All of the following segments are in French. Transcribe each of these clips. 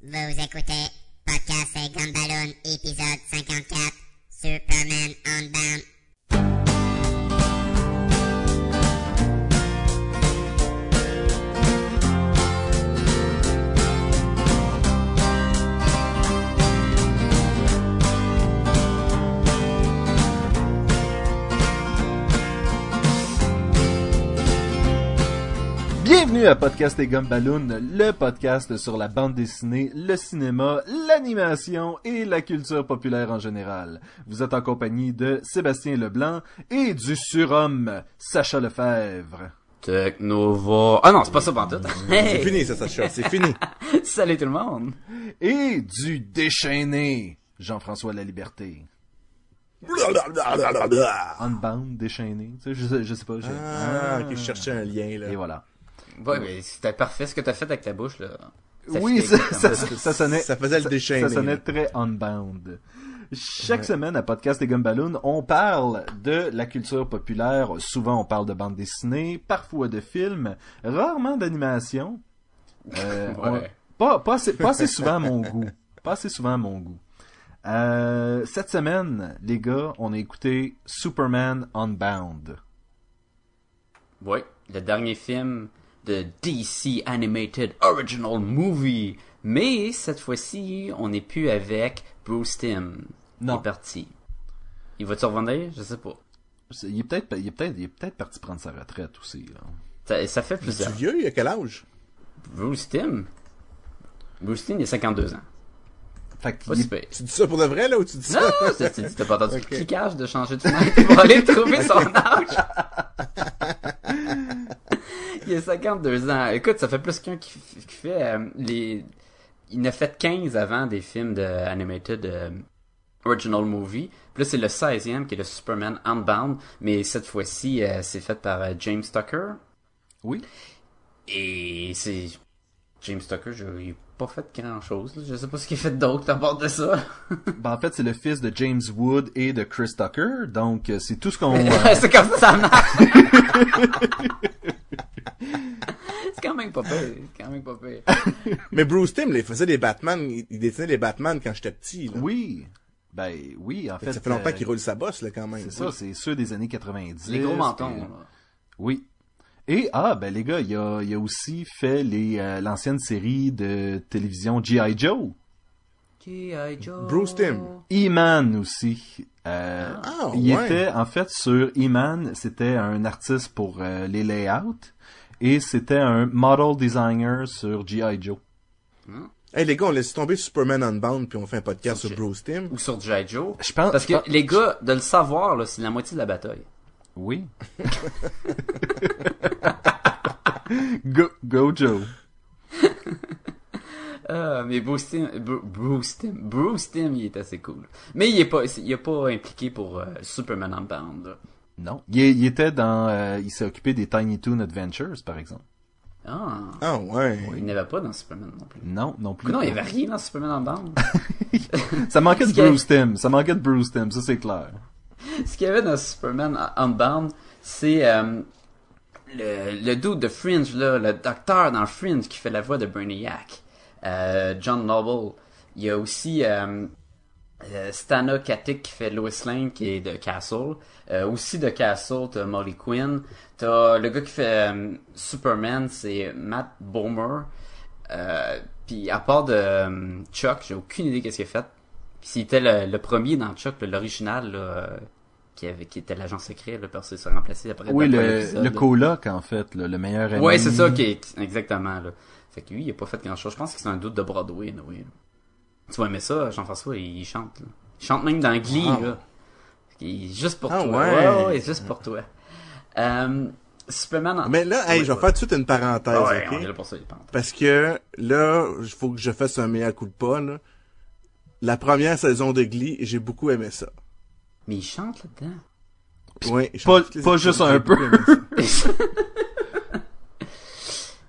Vous écoutez Podcast et Gumballoon, épisode 54, Superman Unbound. Bienvenue à Podcast et Gumballoon, le podcast sur la bande dessinée, le cinéma, l'animation et la culture populaire en général. Vous êtes en compagnie de Sébastien Leblanc et du surhomme Sacha Lefebvre. Technova. Ah non, c'est pas ça pantoute. C'est fini, ça, Sacha. C'est fini. Salut tout le monde. Et du déchaîné Jean-François La Liberté. Unbound, déchaîné, tu sais, je, sais- je sais pas. j'ai- Ah, ok, je cherchais un lien, là. Et voilà. Ouais, mais c'était parfait ce que t'as fait avec ta bouche, là. Ça oui, ça, ça, ça sonnait. Ça faisait le déchaîné, Ça sonnait très unbound. Chaque semaine à Podcast et Gumballoon, on parle de la culture populaire. Souvent, on parle de bande dessinée, parfois de films, rarement d'animation. Euh, on- Ouais. pas, pas, assez, pas assez souvent à mon goût. Pas assez souvent à mon goût. Euh, cette semaine, les gars, on a écouté Superman Unbound. Ouais, le dernier film de DC Animated Original Movie. Mais cette fois-ci, on n'est plus avec Bruce Timm. Non. Il est parti. Il va-tu revenir? Je sais pas. Il est peut-être, il est peut-être, il est peut-être parti prendre sa retraite aussi. Là. Ça, ça fait Tu plusieurs. vieux, il a quel âge? Bruce Timm? Bruce Timm, il a 52 ans. Fait est-. Tu dis ça pour de vrai, là, ou tu dis Non, ça? c'est- t'as pas entendu Ok. le cliquage de changer de fenêtre pour aller trouver son âge. Il a 52 ans. Écoute, ça fait plus qu'un qui, qui fait euh, les... Il a fait 15 avant des films de animated euh, original movie. Puis là, c'est le 16e qui est le Superman Unbound. Mais cette fois-ci, euh, c'est fait par James Tucker. Oui. Et c'est... James Tucker, je... il a pas fait grand-chose. là. Je sais pas ce qu'il a fait d'autre à part de ça. Ben, en fait, c'est le fils de James Wood et de Chris Tucker, donc c'est tout ce qu'on... c'est comme ça ça marche. c'est quand même pas pire. C'est quand même pas pire. Mais Bruce Timm, là, il faisait des Batman, il dessinait les Batman quand j'étais petit, là. oui, ben oui, en fait... Ça fait longtemps euh, qu'il roule sa bosse, là, quand même. C'est ça, c'est ceux des années 90. Les gros mentons. là. Oui. Et, ah, ben les gars, il a, il a aussi fait les euh, l'ancienne série de télévision G.I. Joe. G.I. Joe. Bruce Timm. E-Man aussi. Euh, Ah, il ouais. était, en fait, sur E-Man, c'était un artiste pour euh, les layouts et c'était un model designer sur G.I. Joe. Hey, les gars, on laisse tomber Superman Unbound, puis on fait un podcast Sur sur Bruce Timm. Ou sur G.I. Joe. Je pense... Parce que je pense- les gars, de le savoir, là, c'est la moitié de la bataille. Oui. go, go Joe. Euh, mais Bruce Bru- Bruce Timm, Bruce Timm, il est assez cool. Mais il est pas, il est pas impliqué pour euh, Superman Unbound. là. Non. Il, était dans... euh, il s'est occupé des Tiny Toon Adventures, par exemple. Ah. Ah, ouais. Il n'y avait pas dans Superman non plus. Non, non plus. Non, il y avait rien dans Superman Unbound. Ça manquait de Ce qu'il y a- Bruce Tim. Ça manquait de Bruce Tim, ça c'est clair. Ce qu'il y avait dans Superman Unbound, c'est euh, le, le dude de Fringe, là, le docteur dans Fringe qui fait la voix de Brainiac. Euh, John Noble. Il y a aussi euh, euh, Stana Katic qui fait Lois Lane qui est de Castle. Euh, aussi de Castle, t'as Molly Quinn. T'as le gars qui fait euh, Superman, c'est Matt Bomer. Euh, puis à part de Chuck, j'ai aucune idée qu'est-ce qu'il a fait. Puis c'était le, le premier dans Chuck, l'original, qui, avait, qui était l'agent secret, le perso s'est remplacé après. Oui, le, le coloc, en fait, là, le meilleur ami. Ouais, c'est ça qui est exactement là. Fait que lui, il a pas fait grand chose. Je pense que c'est un doute de Broadway, oui. Tu vas aimer ça, Jean-François, il chante. Là. Il chante même dans Glee, Wow. là. Il- juste pour Ah, toi. ouais. ouais, juste pour toi. Euh, Superman. en- Mais là, hey, je vais ouais. faire tout de suite une parenthèse, Ah ouais, on est ok? là pour ça. Parce que, là, il faut que je fasse un meilleur coup de pas, là. La première saison de Glee, j'ai beaucoup aimé ça. Mais il chante là-dedans. Oui, Pas- pas juste un peu.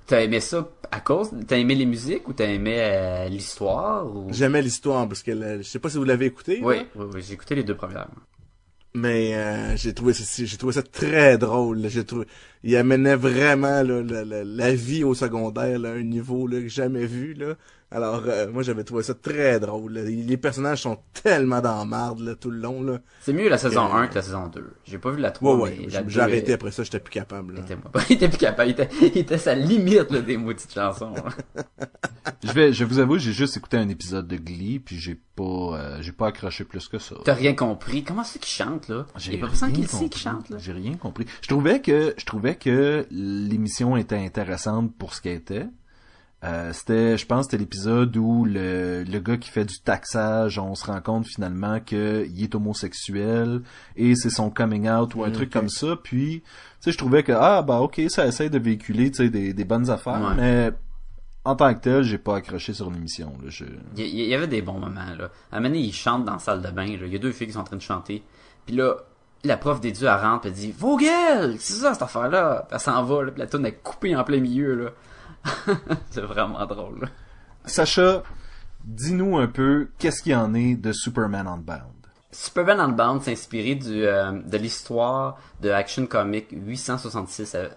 T'as aimé ça à cause, t'as aimé les musiques ou t'as aimé euh, l'histoire ou... J'aimais l'histoire parce que la- je sais pas si vous l'avez écouté. Oui, là. oui, oui, j'ai écouté les deux premières. Mais euh, j'ai trouvé ça, j'ai trouvé ça très drôle. J'ai trouvé, il amenait vraiment là, la, la- la vie au secondaire là, à un niveau là, que j'ai jamais vu là. Alors euh, moi j'avais trouvé ça très drôle. là. Les personnages sont tellement dans marde là, tout le long là. C'est mieux la saison Euh, 1 que la saison 2. J'ai pas vu la 3, Ouais ouais. mais J'ai la 2 j'ai arrêté est- après ça, j'étais plus capable. Là. était, il était plus capable. Il était, il était à sa limite, là, des maudites chansons. là. Je vais, je vous avouer, j'ai juste écouté un épisode de Glee, puis j'ai pas, euh, j'ai pas accroché plus que ça. T'as rien compris? Comment c'est qu'il chante, là? Il y a pas personne qui sait qui chante, là. J'ai rien compris. Je trouvais que, je trouvais que l'émission était intéressante pour ce qu'elle était. Euh, c'était, je pense, c'était l'épisode où le, le gars qui fait du taxage, on se rend compte finalement qu'il est homosexuel et c'est son coming out ou un Mm, truc comme ça. Puis, tu sais, je trouvais que ah bah ok, ça essaie de véhiculer, tu sais, des, des bonnes affaires, Ouais. mais en tant que tel, j'ai pas accroché sur l'émission. Là, je... Il y, avait des bons moments, là. À un moment donné, il chante dans la salle de bain, là. Il y a deux filles qui sont en train de chanter. Puis là, la prof des dieux, elle rentre, elle dit, Vogel! C'est ça, cette affaire-là! Elle s'en va, là. Puis la tourne est coupée en plein milieu, là. c'est vraiment drôle. Sacha, dis-nous un peu qu'est-ce qu'il y en est de Superman Unbound? Superman Unbound s'est inspiré du, euh, de l'histoire de Action Comic 866 à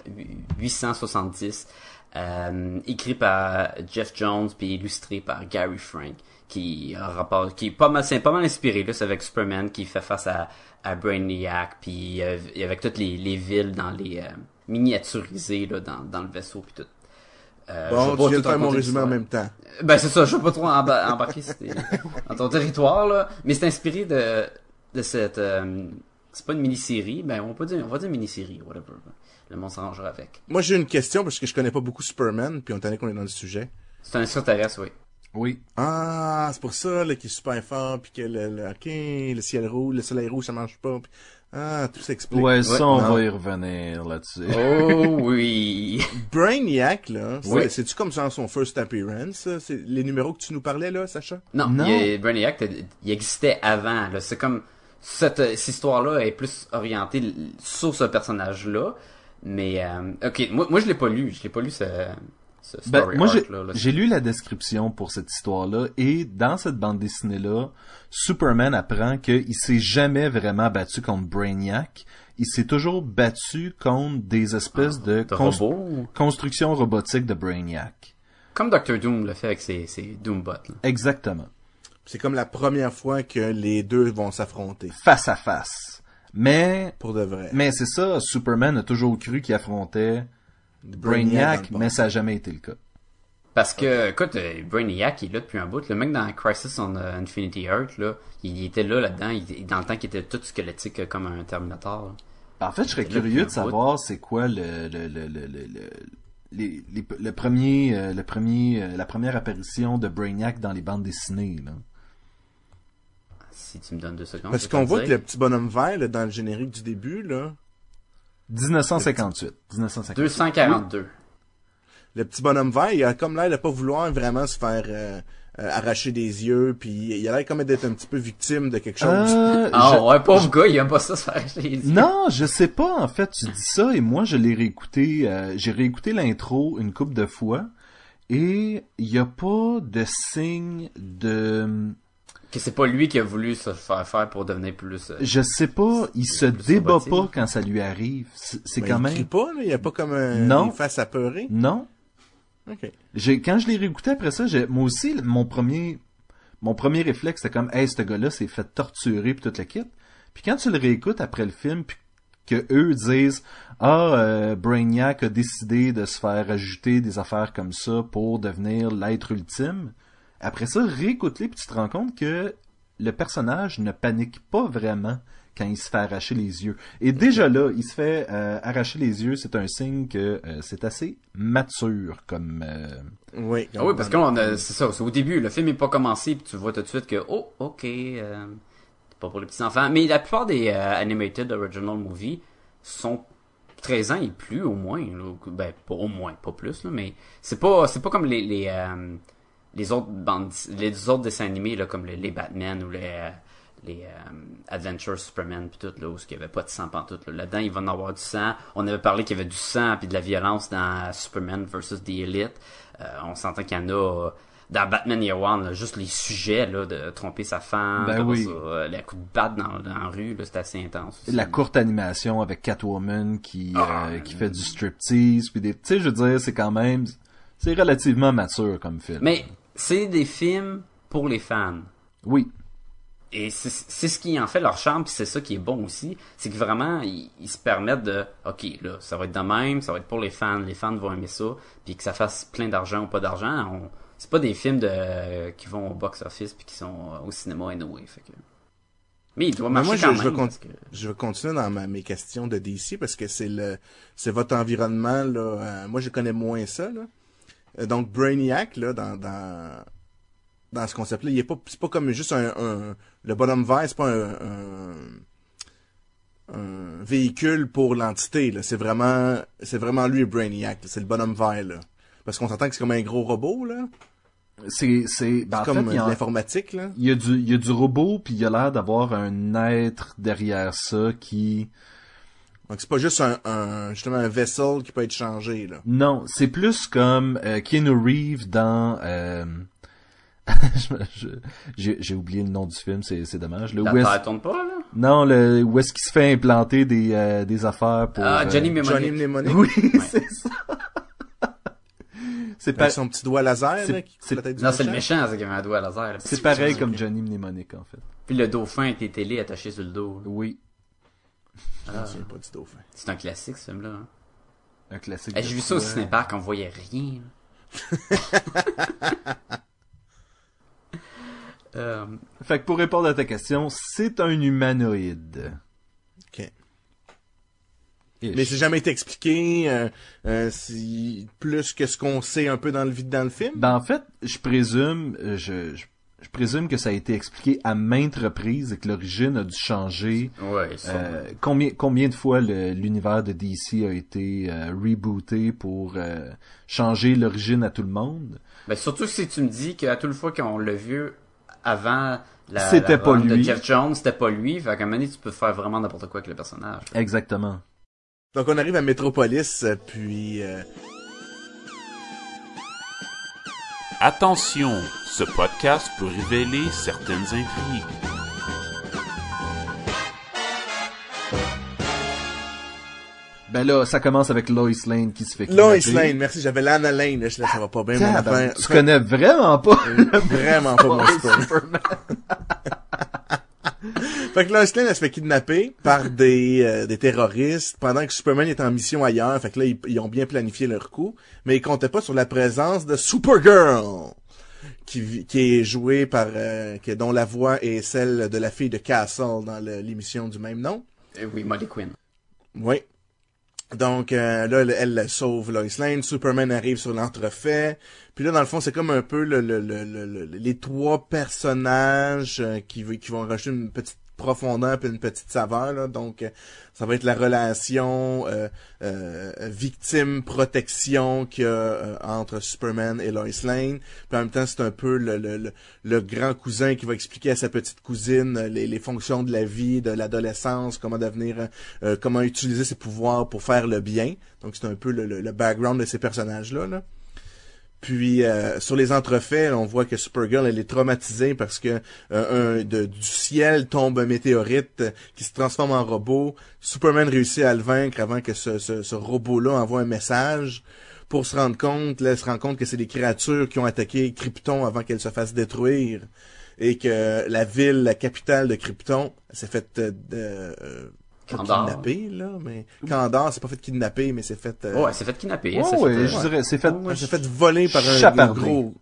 870, euh, écrit par Jeff Jones puis illustré par Gary Frank, qui rapport, qui est pas mal, c'est pas mal inspiré là, c'est avec Superman qui fait face à, à Brainiac puis euh, et avec toutes les, les villes dans les euh, miniaturisées là dans, dans le vaisseau puis tout. Euh, je vais Bon, tu viens de faire mon résumé en même temps. Ben c'est ça, je veux pas trop emba- embarquer dans ton territoire là, mais c'est inspiré de de cette euh, c'est pas une mini-série, ben on peut dire on va dire mini-série, whatever. Le monde s'arrangera avec. Moi j'ai une question parce que je connais pas beaucoup Superman, puis on tenait qu'on est dans le sujet. C'est un extraterrestre, oui. Oui. Ah, c'est pour ça là, qu'il est super fort, puis que le, le, ok, le ciel rouge, le soleil rouge, ça marche pas. puis- ah, tout s'explique. Ouais, ça, on non. va y revenir là-dessus. Oh oui. Brainiac, là, c'est- Oui. c'est-tu comme ça son first appearance? C'est les numéros que tu nous parlais, là, Sacha? Non, Non. il Brainiac, il existait avant. là. C'est comme cette, cette histoire-là est plus orientée sur ce personnage-là. Mais euh, ok, moi, moi je l'ai pas lu. Je l'ai pas lu ce, ce Ben, moi, j'ai, arc-là, là. j'ai lu la description pour cette histoire-là, et dans cette bande dessinée-là, Superman apprend qu'il s'est jamais vraiment battu contre Brainiac. Il s'est toujours battu contre des espèces de, de cons- robot. constructions robotiques de Brainiac. Comme Doctor Doom le fait avec ses, ses Doombots. là. Exactement. C'est comme la première fois que les deux vont s'affronter. Face à face. Mais, Pour de vrai. mais c'est ça, Superman a toujours cru qu'il affrontait Brainiac, mais ça n'a jamais été le cas. Parce que, écoute, euh, Brainiac, il est là depuis un bout. Le mec dans Crisis on euh, Infinity Earth, là, il était là, là-dedans, il- dans le temps qu'il était tout squelettique euh, comme un Terminator. là. En fait, je serais curieux de savoir c'est quoi le le le le le, le, les- les- le premier euh, le premier euh, la première apparition de Brainiac dans les bandes dessinées là. Si tu me donnes deux secondes. Parce qu'on voit que le petit bonhomme vert, là, dans le générique du début, là, 1958. 1958. 242. le petit bonhomme vert, il a comme l'air de pas vouloir vraiment se faire euh, euh, arracher des yeux, puis il a l'air comme d'être un petit peu victime de quelque chose. Euh, Ah je- ouais, pauvre gars, il aime pas ça se faire acheter les yeux. Non, je sais pas. En fait, tu dis ça et moi je l'ai réécouté. euh, J'ai réécouté l'intro une couple de fois et il y a pas de signe de. Que c'est pas lui qui a voulu se faire faire pour devenir plus... euh, Je sais pas. Il se débat robotique. pas quand ça lui arrive. C'est Ben, quand il même. crie pas, là, il y a pas comme un, Non. une face apeurée. Non. Ok. J'ai quand je l'ai réécouté après ça, j'ai moi aussi mon premier mon premier réflexe c'était comme hey ce gars-là s'est fait torturer puis toute la kit. Puis quand tu le réécoutes après le film puis que eux disent ah euh, Brainiac a décidé de se faire ajouter des affaires comme ça pour devenir l'être ultime. Après ça, réécoute-les puis tu te rends compte que le personnage ne panique pas vraiment quand il se fait arracher les yeux. Et déjà là, il se fait euh, arracher les yeux, c'est un signe que euh, c'est assez mature comme euh, Oui. Ah oui, parce que c'est ça, c'est au début, le film est pas commencé, puis tu vois tout de suite que, oh, ok, euh, c'est pas pour les petits enfants. Mais la plupart des euh, animated original movies sont 13 ans et plus, au moins. là. Ben, pas au moins, pas plus, là, mais c'est pas, c'est pas comme les, les, euh, les autres bandes, les autres dessins animés, là, comme les, les Batman ou les, euh, les euh, Adventures Superman puis tout là où il y avait pas de sang pantoute là. Là-dedans, il va en avoir du sang. On avait parlé qu'il y avait du sang puis de la violence dans Superman versus The Elite. Euh, on s'entend qu'il y en a dans Batman Year One, là, juste les sujets là, de tromper sa femme, Ben oui. ça, euh, les coups de batte dans, dans la rue, là, c'est assez intense. aussi. La courte animation avec Catwoman qui, Ah. euh, qui fait du striptease, puis des... Tu sais, je veux dire, c'est quand même... C'est relativement mature comme film. Mais c'est des films pour les fans. Oui. Et c'est ce qui en fait leur charme, puis c'est ça qui est bon aussi, c'est que vraiment ils, ils se permettent de, ok là, ça va être de même, ça va être pour les fans, les fans vont aimer ça, puis que ça fasse plein d'argent ou pas d'argent, c'est pas des films de qui vont au box office puis qui sont euh, au cinéma anyway, fait que. Mais il doit marcher moi, je, quand je même. veux que- je veux continuer dans ma- mes questions de DC parce que c'est le, c'est votre environnement là. euh, moi, je connais moins ça là. Euh, donc Brainiac là, dans dans dans ce concept-là, il est pas, c'est pas comme juste un, un le bonhomme vert, c'est pas un, un, un véhicule pour l'entité là. C'est vraiment, c'est vraiment lui Brainiac. là. C'est le bonhomme vert là. Parce qu'on s'entend que c'est comme un gros robot là. C'est... c'est ben, comme fait, il y, a, l'informatique là. il y a du, il y a du robot, puis il y a l'air d'avoir un être derrière ça qui... Donc c'est pas juste un, un justement un vaisseau qui peut être changé là. Non, c'est plus comme euh, Keanu Reeves dans... euh, J'ai oublié le nom du film, c'est c'est dommage. Le pas là? Non, le où est-ce qu'il se fait implanter des, euh, des affaires pour... Ah, euh, Johnny Mnemonic. Johnny Mnemonic. Oui, c'est ça. c'est pas... Son petit doigt laser, c'est- là, qui c'est- coupe la tête du Non, c'est le méchant. c'est qui avait un doigt laser. C'est pareil comme Johnny Mnemonic, en fait. Puis le dauphin avec les télés attachés sur le dos. là. Oui, Je me souviens pas du dauphin. C'est un classique ce film-là. Hein. un classique. Eh, J'ai vu ça au cinépark, on voyait rien. Euh, Fait que pour répondre à ta question, c'est un humanoïde. Ok. Ish. Mais c'est jamais été expliqué, euh, euh, si, plus que ce qu'on sait un peu dans le vide dans le film? Ben en fait, je présume, je, je, je présume que ça a été expliqué à maintes reprises et que l'origine a dû changer. ouais. Euh, combien combien de fois l'univers de DC a été euh, rebooté pour euh, changer l'origine à tout le monde Ben, surtout si tu me dis qu'à toute fois qu'on l'a vu avant la, C'était la pas run de lui. Jeff Jones, c'était pas lui. Fait qu'à un moment donné, tu peux faire vraiment n'importe quoi avec le personnage. Exactement. Donc on arrive à Metropolis, euh, puis Attention, ce podcast peut révéler certaines intrigues. Ben là, ça commence avec Lois Lane qui se fait Lois kidnapper. Lane, merci, j'avais Lana Lane, là, je là, ça va pas bien, mon affaire. tu connais vraiment pas Vraiment pas mon. Superman. Fait que Lois Lane, elle se fait kidnapper par des, euh, des terroristes pendant que Superman est en mission ailleurs. Fait que là, ils, ils ont bien planifié leur coup. Mais ils comptaient pas sur la présence de Supergirl. Qui, qui est jouée par, euh, dont la voix est celle de la fille de Castle dans l'émission du même nom. Euh, oui, Molly Quinn. Oui. Donc euh, là, elle, elle sauve Lois Lane, Superman arrive sur l'entrefait. Puis là, dans le fond, c'est comme un peu le, le, le, le- le- les trois personnages euh, qui, qui vont rajouter une petite profondeur puis une petite saveur. Là. Donc, euh, ça va être la relation euh, euh, victime-protection qu'il y a entre Superman et Lois Lane. Puis en même temps, c'est un peu le, le, le, grand cousin qui va expliquer à sa petite cousine les, fonctions de la vie, de l'adolescence, comment devenir, comment utiliser ses pouvoirs pour faire le bien. Donc c'est un peu le, le, background de ces personnages-là. Là. Puis euh, sur les entrefaits, on voit que Supergirl elle est traumatisée parce que euh, un, de- du ciel tombe un météorite euh, qui se transforme en robot. Superman réussit à le vaincre avant que ce, ce, robot-là envoie un message pour se rendre compte, là, elle se rend compte que c'est des créatures qui ont attaqué Krypton avant qu'elle se fasse détruire et que la ville, la capitale de Krypton, s'est faite euh, kidnapper là, mais Kandar, c'est pas fait kidnapper, mais c'est fait euh, Ouais, elle s'est fait kidnapper. Ouais, s'est ouais, fait, je dirais, c'est fait. elle s'est fait voler par un, Chaparder. gros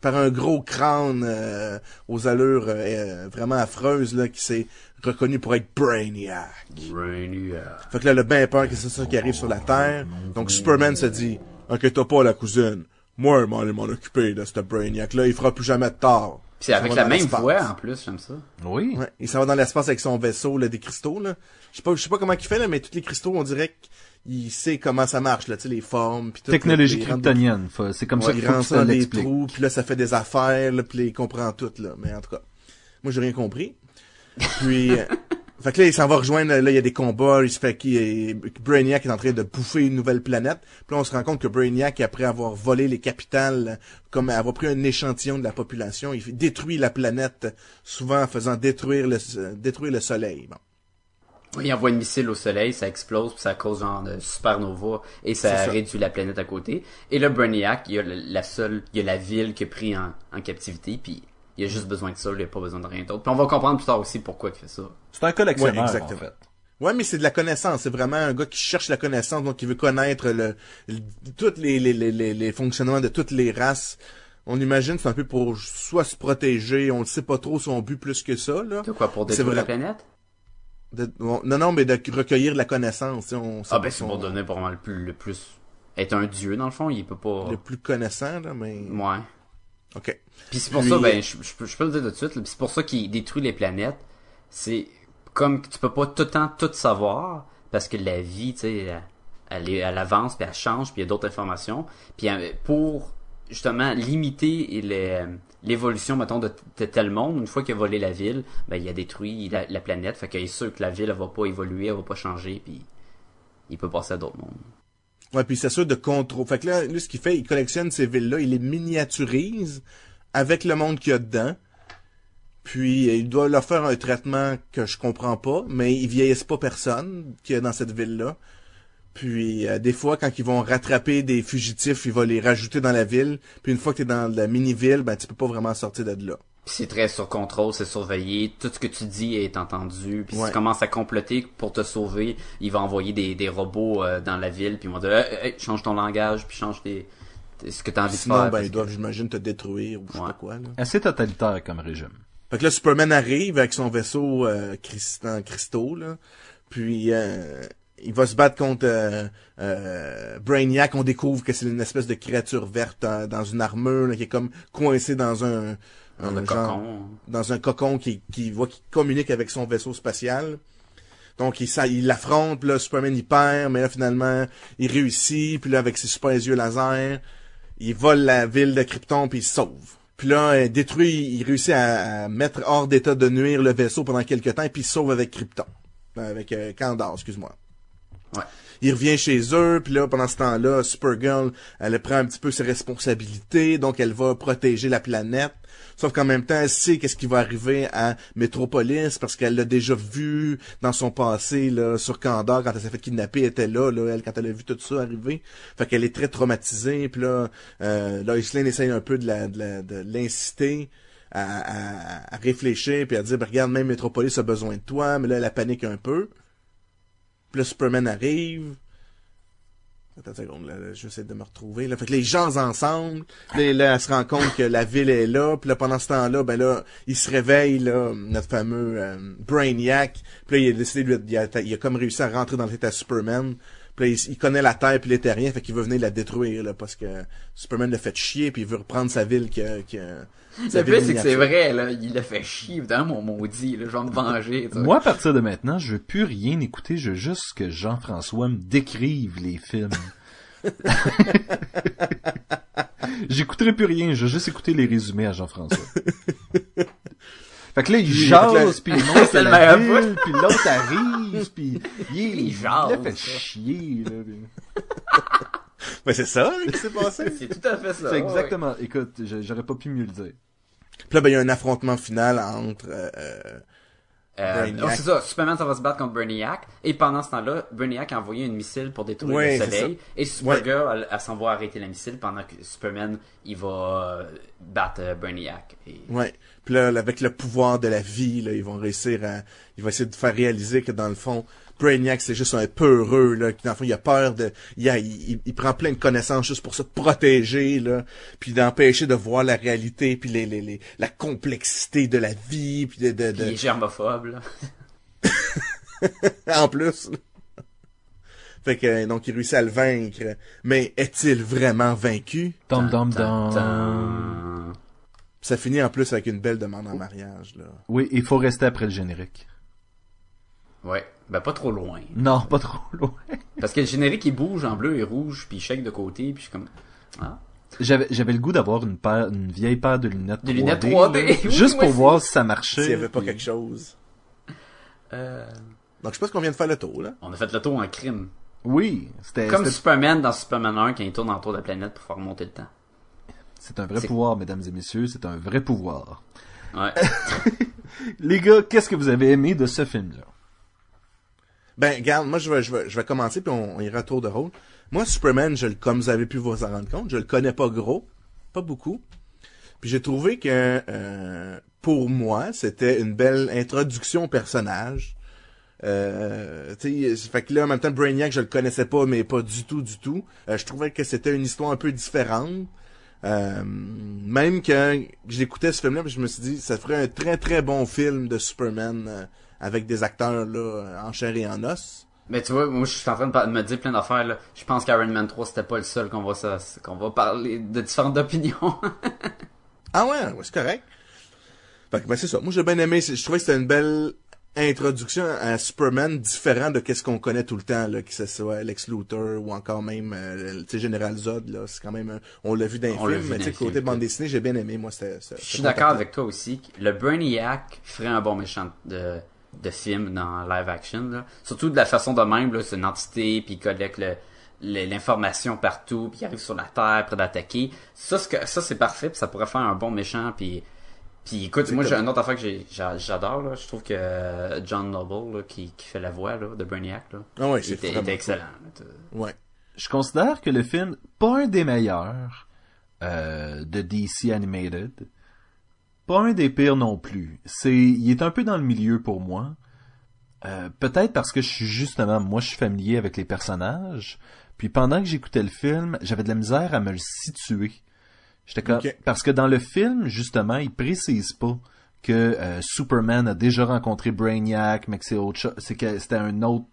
par un gros crâne euh, aux allures euh, euh, vraiment affreuses là qui s'est reconnu pour être Brainiac. Brainiac. Fait que là le ben peur que c'est ça qui arrive sur la Terre. Donc Superman se dit "Inquiète pas la cousine, moi je m'en aller m'en occuper de ce Brainiac là, il fera plus jamais de tort." Puis c'est avec la même voix en plus, j'aime ça. Oui. Ouais, il s'en va dans l'espace avec son vaisseau là, des cristaux là. Je sais pas je sais pas comment il fait là mais tous les cristaux on dirait qu'il sait comment ça marche là, tu sais les formes puis tout. Technologie là, des- kryptonienne. C'est comme ça Ouais, qu'il il faut ça dans des l'explique. trous, puis là, ça fait des affaires, là, puis là, il comprend tout, là. Mais en tout cas, moi, j'ai rien compris. Puis, euh, fait que là, il s'en va rejoindre, là, il y a des combats, il se fait qu'il Brainiac est en train de bouffer une nouvelle planète. Puis là, on se rend compte que Brainiac, après avoir volé les capitales, comme avoir pris un échantillon de la population, il détruit la planète, souvent en faisant détruire le, détruire le soleil. Bon. Il envoie une missile au soleil, ça explose, puis ça cause genre de supernova, et ça, réduit la planète à côté. Et là, Brainiac, il y a la seule, il y a la ville qui est pris en, en captivité, puis il a juste besoin de ça, il a pas besoin de rien d'autre. Puis on va comprendre plus tard aussi pourquoi il fait ça. C'est un collectionneur, Ouais, en exactement. fait. Ouais, mais c'est de la connaissance. C'est vraiment un gars qui cherche la connaissance, donc qui veut connaître le, le- tous les, les, les, les, les fonctionnements de toutes les races. On imagine que c'est un peu pour soit se protéger, on ne sait pas trop son but plus que ça, là. De quoi, pour détruire vrai. la planète? De- non, non, mais de recueillir de la connaissance. On, Ah ben, c'est pour donner vraiment le plus, le plus, être un dieu, dans le fond, il peut pas... le plus connaissant, là, mais... Ouais. Ok. Puis c'est pour Puis- ça, ben, je, je peux, je peux le dire tout de suite, c'est pour ça qu'il détruit les planètes. C'est comme que tu peux pas tout le temps tout savoir, parce que la vie, tu sais, elle, avance, puis elle change, puis il y a d'autres informations. Puis euh, pour, justement, limiter l'évolution, mettons, de, de tel monde, une fois qu'il a volé la ville, ben, il a détruit la, la planète, fait qu'il est sûr que la ville, elle va pas évoluer, elle va pas changer, puis il peut passer à d'autres mondes. Ouais, puis c'est sûr de contrôle. Fait que là, lui, ce qu'il fait, il collectionne ces villes-là, il les miniaturise avec le monde qu'il y a dedans. Puis euh, il doit leur faire un traitement que je comprends pas, mais ils vieillissent pas personne qui est dans cette ville-là. Puis euh, des fois, quand ils vont rattraper des fugitifs, il va les rajouter dans la ville. Puis une fois que t'es dans la mini-ville, ben tu peux pas vraiment sortir de là. C'est très sur contrôle, c'est surveillé, tout ce que tu dis est entendu. Puis si Ouais. tu commences à comploter pour te sauver, il va envoyer des, des robots euh, dans la ville, puis ils vont dire Hey, hey, change ton langage, puis change tes, tes- ce que tu as envie de Sinon, faire. ben ils que- doivent, j'imagine, te détruire ou je sais pas quoi. Là. Assez totalitaire comme régime. Fait que là, Superman arrive avec son vaisseau euh, crist- en cristaux, là. Puis, euh, il va se battre contre euh, euh, Brainiac. On découvre que c'est une espèce de créature verte euh, dans une armure, là, qui est comme coincée dans un... Dans un genre- cocon. dans un cocon qui, qui, voit, qui communique avec son vaisseau spatial. Donc, il, ça, il l'affronte, puis là, Superman, il perd, mais là, finalement, il réussit, puis là, avec ses super yeux laser, il vole la ville de Krypton, puis il se sauve. Puis là, euh, détruit, il réussit à, à mettre hors d'état de nuire le vaisseau pendant quelques temps, puis il se sauve avec Krypton. Euh, Avec euh, Kandor, excuse-moi. Ouais. Il revient chez eux, puis là, pendant ce temps-là, Supergirl, elle prend un petit peu ses responsabilités, donc elle va protéger la planète. Sauf qu'en même temps, elle sait qu'est-ce qui va arriver à Metropolis, parce qu'elle l'a déjà vu dans son passé, là, sur Kandor, quand elle s'est fait kidnapper, elle était là, là, elle, quand elle a vu tout ça arriver. Fait qu'elle est très traumatisée, puis là, euh, Lois Lane essaye un peu de la, de la- de l'inciter à, à- réfléchir, puis à dire, Ben, regarde, même Metropolis a besoin de toi, mais là, elle panique un peu. Puis là, Superman arrive. Attends une seconde, là, j'essaie de me retrouver. Là. Fait que les gens ensemble, là, là, elle se rend compte que la ville est là, puis là, pendant ce temps-là, ben là, il se réveille, là, notre fameux euh, Brainiac. Puis là, il a décidé, lui, il a, il a comme réussi à rentrer dans à Superman. Puis là, il, il connaît la Terre puis les terriens, fait qu'il veut venir la détruire, là, parce que Superman l'a fait chier, puis il veut reprendre sa ville que... que sa Le ville c'est que c'est vrai, là. Il a fait chier, évidemment, mon maudit, là. Je vais me venger. Moi, à partir de maintenant, je veux plus rien écouter, je veux juste que Jean-François me décrive les films. J'écouterai plus rien, je veux juste écouter les résumés à Jean-François. Fait que là, il jase, puis il monte à le la ville, puis l'autre arrive, puis il, Il il, jase, l'a fait chier, là. Ben c'est ça hein, qui s'est passé? C'est tout à fait ça. C'est exactement, écoute, j'aurais pas pu mieux le dire. Puis là, ben, il y a un affrontement final entre... euh, euh, oh, c'est ça, Superman ça va se battre contre Brainiac, et pendant ce temps-là, Brainiac a envoyé une missile pour détruire le soleil, et Supergirl, elle, elle s'en va arrêter la missile pendant que Superman, il va euh, battre euh, Brainiac. Et... Ouais. Puis là, avec le pouvoir de la vie, là, ils vont réussir à, ils vont essayer de faire réaliser que dans le fond, Brainiac c'est juste un peu heureux là, qui dans le fond il a peur de, il, a, il, il prend plein de connaissances juste pour se protéger là, puis d'empêcher de voir la réalité, puis les, les, les, la complexité de la vie, puis de, de, Puis il de- est germophobe, là. en plus. là. Fait que donc il réussit à le vaincre, mais est-il vraiment vaincu? Dum dum Tan, dum. tan. Ça finit en plus avec une belle demande en mariage là. Oui, il faut rester après le générique. Ouais, ben pas trop loin. Non, pas trop loin. Parce que le générique, il bouge en bleu et rouge, puis il shake de côté, puis je suis comme... Ah. J'avais, j'avais le goût d'avoir une paire, une vieille paire de lunettes Des 3D. lunettes 3D, là, oui, juste pour voir si ça marchait. S'il y avait pas puis- quelque chose. Euh, Donc je pense qu'on vient de faire le tour, là. on a fait le tour en crime. Oui, c'était Comme c'était- Superman dans Superman 1 quand il tourne autour de la planète pour faire remonter le temps. c'est un vrai c'est- pouvoir, mesdames et messieurs, c'est un vrai pouvoir. Ouais. Les gars, qu'est-ce que vous avez aimé de ce film-là? Ben, regarde, moi, je vais, je vais, je vais commencer, puis on, ira tour de rôle. Moi, Superman, je le, comme vous avez pu vous en rendre compte, je le connais pas gros, pas beaucoup. Puis j'ai trouvé que, euh, pour moi, c'était une belle introduction au personnage. Euh, tu fait que là, en même temps, Brainiac, je le connaissais pas, mais pas du tout, du tout. Euh, je trouvais que c'était une histoire un peu différente. Euh, même quand j'écoutais ce film-là, je me suis dit, ça ferait un très très bon film de Superman euh, avec des acteurs là en chair et en os. Mais tu vois, moi je suis en train de me dire plein d'affaires là. Je pense qu'Iron Man 3 c'était pas le seul qu'on va ça- qu'on va parler de différentes opinions. Ah ouais, ouais, c'est correct. Fait que ben c'est ça. Moi j'ai bien aimé. Je trouvais que c'était une belle introduction à Superman différent de qu'est-ce qu'on connaît tout le temps, là, que ce soit Lex Luthor ou encore même euh, tu sais, Général Zod. Là, c'est quand même un- on l'a vu dans les On l'a films, mais tu sais les côté bande dessinée, j'ai bien aimé. Moi c'était. Je suis d'accord avec toi aussi. Le Brainiac ferait un bon méchant de, de film dans live action. Là. Surtout de la façon de même, là, c'est une entité, puis il collecte le- le- l'information partout, puis il arrive sur la Terre près d'attaquer. Ça, c'est que- ça c'est parfait, puis ça pourrait faire un bon méchant, puis... Puis écoute, moi j'ai une autre affaire que j'adore, là. je trouve que euh, John Noble, là, qui, qui fait la voix là, de Brainiac, là, Ah ouais, était, était excellent. là. cool. Ouais. Je considère que le film, pas un des meilleurs euh, de DC Animated, pas un des pires non plus. C'est, il est un peu dans le milieu pour moi. Euh, peut-être parce que je suis justement, moi, je suis familier avec les personnages. Puis pendant que j'écoutais le film, j'avais de la misère à me le situer. J'étais comme, Ok. parce que dans le film, justement, il précise pas que euh, Superman a déjà rencontré Brainiac, mais que c'est autre chose, c'est que c'était un autre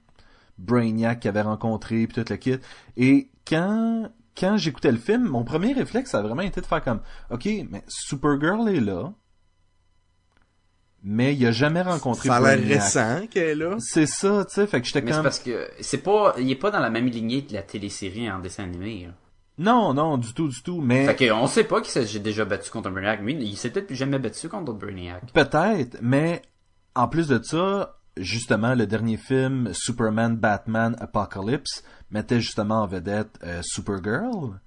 Brainiac qu'il avait rencontré, puis tout le kit. Et quand quand j'écoutais le film, mon premier réflexe, ça a vraiment été de faire comme, ok, mais Supergirl est là, mais il a jamais rencontré Ça a l'air récent qu'elle est là. C'est ça, tu sais, fait que j'étais Mais c'est comme, parce que c'est pas, il est pas dans la même lignée que la télésérie en dessin animé. là. non, non, du tout, du tout, mais Fait que on sait pas qu'il s'est déjà battu contre un Brainiac, mais il s'est peut-être plus jamais battu contre Brainiac. Peut-être, mais en plus de ça, justement, le dernier film, Superman, Batman, Apocalypse, mettait justement en vedette euh, Supergirl.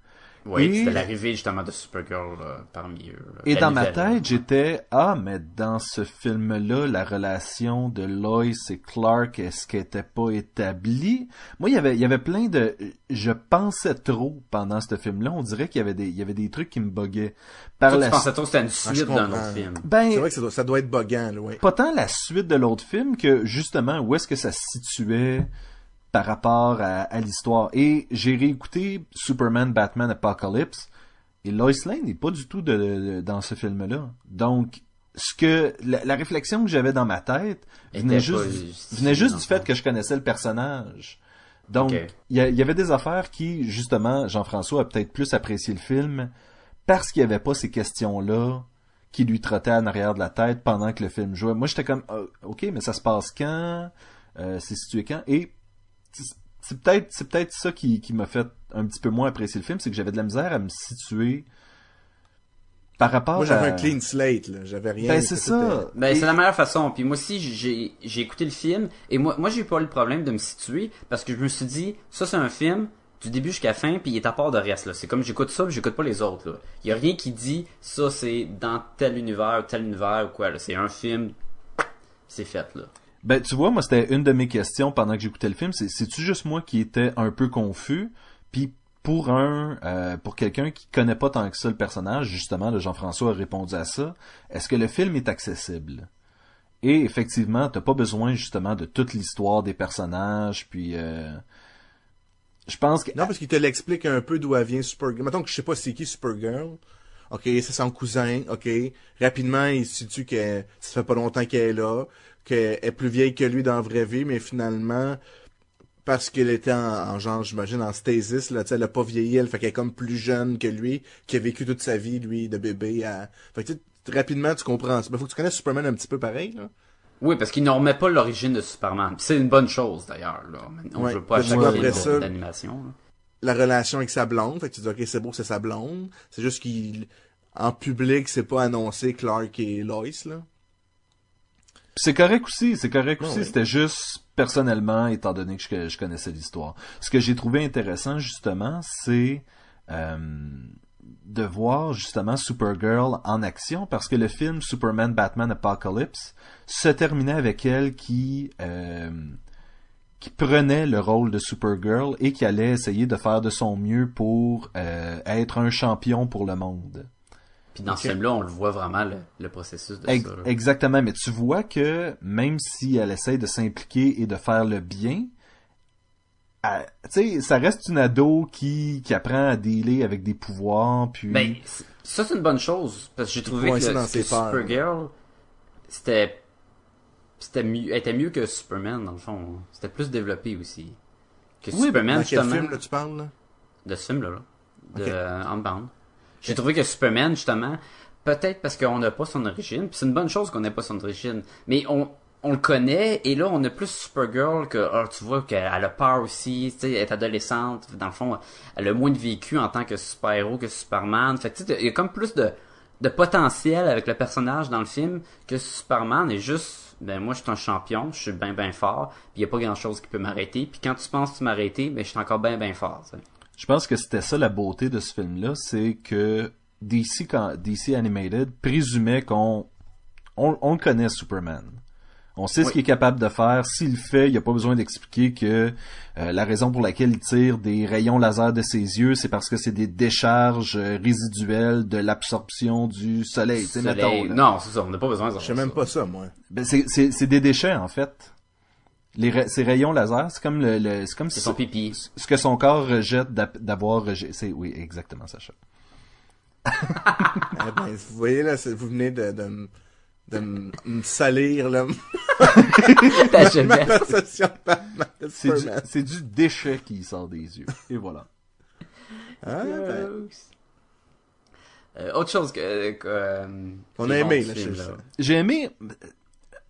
Oui, Et- c'était l'arrivée justement de Supergirl là, parmi eux. là. Et dans ma tête, j'étais, ah, mais dans ce film-là, la relation de Lois et Clark, est-ce qu'elle était pas établie? Moi, il y avait, il y avait plein de, je pensais trop pendant ce film-là. On dirait qu'il y avait des, il y avait des trucs qui me buguaient. Par Toi, la tu pensais que c'était une Ah, suite d'un autre film. ben, C'est vrai que ça doit, ça doit être boguant, là, ouais. pas tant la suite de l'autre film que justement où est-ce que ça se situait? Par rapport à, à l'histoire. Et j'ai réécouté Superman, Batman, Apocalypse et Lois Lane n'est pas du tout de, de- dans ce film-là. Donc, ce que la, la réflexion que j'avais dans ma tête venait juste, venait juste du fait que je connaissais le personnage. Donc, il y, avait des affaires qui, justement, Jean-François a peut-être plus apprécié le film parce qu'il n'y avait pas ces questions-là qui lui trottaient en arrière de la tête pendant que le film jouait. Moi, j'étais comme, Ah, ok, mais ça se passe quand? Euh, C'est situé quand? Et c'est- peut-être, c'est peut-être ça qui, qui m'a fait un petit peu moins apprécier le film, c'est que j'avais de la misère à me situer par rapport Moi j'avais à... un clean slate, là. J'avais rien. Ben, c'est ça. Ben, Et- c'est la meilleure façon. Puis moi aussi, j'ai j'ai écouté le film et moi, moi j'ai pas eu le problème de me situer parce que je me suis dit, ça c'est un film du début jusqu'à la fin puis il est à part de reste là. C'est comme j'écoute ça, puis j'écoute pas les autres là. Il y a rien qui dit ça c'est dans tel univers, tel univers ou quoi là. C'est un film, c'est fait là. Ben, tu vois, moi, c'était une de mes questions pendant que j'écoutais le film. C'est, c'est-tu juste moi qui étais un peu confus? Puis, pour un, euh, pour quelqu'un qui connaît pas tant que ça le personnage, justement, là, Jean-François a répondu à ça. Est-ce que le film est accessible? Et effectivement, t'as pas besoin, justement, de toute l'histoire des personnages, puis, euh, je pense que, Non, parce qu'il te l'explique un peu d'où elle vient Supergirl. Mettons que je sais pas c'est qui Supergirl. Ok, c'est son cousin. Ok, rapidement il se situe que ça fait pas longtemps qu'elle est là, qu'elle est plus vieille que lui dans la vraie vie, mais finalement parce qu'elle était en, en genre, j'imagine, en stasis, là, tu sais, elle a pas vieilli, elle fait qu'elle est comme plus jeune que lui, qui a vécu toute sa vie, lui, de bébé à... Fait que, tu sais, rapidement, tu comprends. Il faut que tu connaisses Superman un petit peu pareil, là. Oui, parce qu'il ne remet pas l'origine de Superman. C'est une bonne chose d'ailleurs là. On Ouais. veut pas à chaque d'animation. la relation avec sa blonde. Fait que tu dis, ok, c'est beau, c'est sa blonde. C'est juste qu'il, en public, c'est pas annoncé Clark et Lois, là. C'est correct aussi, c'est correct Ah aussi. oui. C'était juste personnellement, étant donné que je, je connaissais l'histoire. Ce que j'ai trouvé intéressant justement, c'est euh, de voir justement Supergirl en action parce que le film Superman Batman Apocalypse se terminait avec elle qui euh, qui prenait le rôle de Supergirl et qui allait essayer de faire de son mieux pour euh, être un champion pour le monde. Puis dans ce film-là, on le voit vraiment, le, le processus de Ex- ça. là. exactement, mais tu vois que même si elle essaie de s'impliquer et de faire le bien, tu sais, ça reste une ado qui, qui apprend à dealer avec des pouvoirs, puis... Ben, ça c'est une bonne chose parce que j'ai trouvé que, dans. Supergirl c'était c'était mieux elle était mieux que Superman dans le fond. C'était plus développé aussi que Oui, Superman Dans quel justement film, là, tu parles, là? de ce film là, de Ok. euh, Unbound. J'ai trouvé que Superman justement peut-être parce qu'on n'a pas son origine, c'est une bonne chose qu'on n'ait pas son origine, mais on le connaît et là on a plus Supergirl que ah, tu vois qu'elle a peur aussi, tu sais elle est adolescente, dans le fond elle a moins de vécu en tant que super-héros que Superman. Fait tu sais il y a comme plus de potentiel avec le personnage dans le film que Superman est juste ben moi je suis un champion, je suis bien bien fort, puis il y a pas grand-chose qui peut m'arrêter, puis quand tu penses que tu m'arrêter, ben je suis encore bien bien fort. Je pense que c'était ça la beauté de ce film-là, c'est que DC, quand, DC Animated présumait qu'on on, on le connaît Superman. On sait ce qu'il est capable de faire. S'il le fait, il n'y a pas besoin d'expliquer que euh, la raison pour laquelle il tire des rayons laser de ses yeux, c'est parce que c'est des décharges euh, résiduelles de l'absorption du soleil. Soleil- mettons, non, c'est ça, on n'a pas besoin de Je sais même pas ça, moi. Ben, c'est, c'est, c'est des déchets, en fait. Les, ra- ces rayons laser, c'est comme le, le- c'est comme si- son pipi. ce que son corps rejette d'avoir rejeté. C'est, oui, exactement, Sacha. Eh ben, vous voyez, là, vous venez de, de, de me salir, là, Ta jeunesse. C'est du, déchet qui sort des yeux. Et voilà. Ah, ben, Euh, autre chose que, que euh, On a aimé, là, là. J'ai aimé.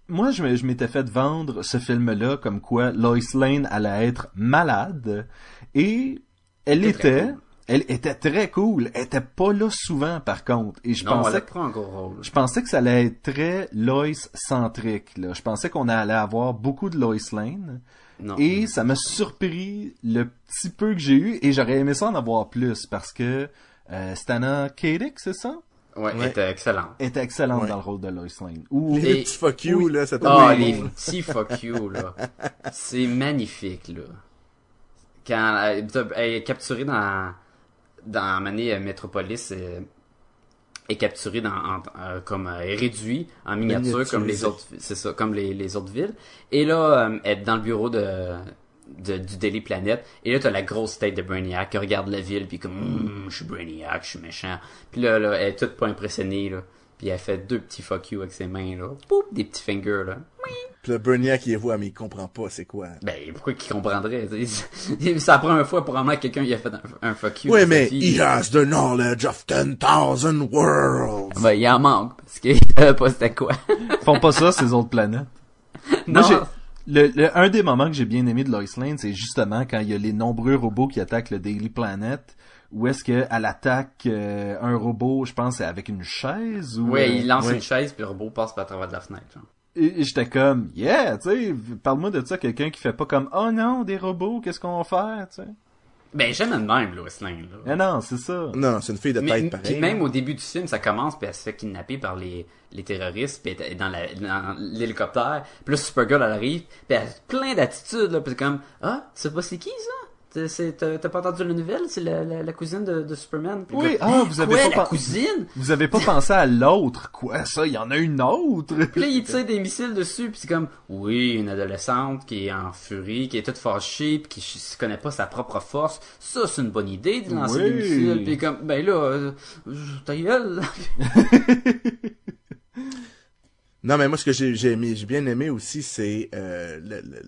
Moi, je, m'étais fait vendre ce film-là comme quoi Lois Lane allait être malade et elle était. cool. Elle était très cool. Elle était pas là souvent, par contre. Et je Non, pensais que pris un gros rôle. Je pensais que ça allait être très Lois centrique. Là. Je pensais qu'on allait avoir beaucoup de Lois Lane. Non. Et ça m'a surpris le petit peu que j'ai eu. Et j'aurais aimé ça en avoir plus parce que euh, Stana Katic, c'est ça? Ouais, Ouais. elle était excellente. Était excellente Ouais. dans le rôle de Lois Lane. Ou les Et- petits fuck you, oui. là, c'était Ah, bien les bon. petits fuck you, là. C'est magnifique, là. Quand elle, elle est capturée dans, dans Mané euh, Metropolis, euh, est capturée dans, en- euh, comme, euh, est réduit en miniature, comme les autres, c'est ça, comme les, les autres villes. Et là, euh, elle est dans le bureau de, de- du Daily Planet. Et là, t'as la grosse tête de Brainiac qui regarde la ville, puis comme, Hum, je suis Brainiac, je suis méchant. Puis là, là, elle est toute pas impressionnée, là. Puis elle fait deux petits fuck you avec ses mains, là. Poup, des petits fingers, là. Puis le qui les voit, mais il comprend pas c'est quoi. Ben, pourquoi qu'il comprendrait? tu sais? C'est la première fois, probablement, que quelqu'un il a fait un, un fuck you. Oui, mais he has the knowledge of 10,000 worlds. Ben, il en manque, parce qu'il savait pas c'était quoi. font pas ça ces autres planètes. non, Moi, le, le- un des moments que j'ai bien aimé de Lois Lane, c'est justement quand il y a les nombreux robots qui attaquent le Daily Planet. Où est-ce qu'elle attaque euh, un robot, je pense, c'est avec une chaise ou... ouais, euh, il lance ouais. une chaise, puis le robot passe par travers de la fenêtre. genre. Et, et j'étais comme, yeah, tu sais, parle-moi de ça, quelqu'un qui fait pas comme, oh non, des robots, qu'est-ce qu'on va faire, tu sais? Ben, j'aime de même, Lois Lane, là. Ah non, c'est ça. Non, c'est une fille de Mais, tête puis pareil. même au début du film, ça commence, puis elle se fait kidnapper par les, les terroristes, puis elle est dans la- dans l'hélicoptère. Puis là, Supergirl, elle arrive, puis elle a plein d'attitudes, là, puis c'est comme, ah, tu sais pas c'est qui, ça? T'as- pas entendu la nouvelle? C'est la, la, la cousine de, de Superman. Puis Oui, ah, vous avez Quoi, pas la pen- cousine? Vous avez pas pensé à l'autre, quoi, ça, il y en a une autre? Puis là, il tire des missiles dessus, puis c'est comme, oui, une adolescente qui est en furie, qui est toute fâchée, puis qui ch- connaît pas sa propre force. Ça, c'est une bonne idée de lancer Oui. des missiles. Puis comme, ben là, euh, ta gueule. Non, mais moi, ce que j'ai bien aimé aussi, c'est euh,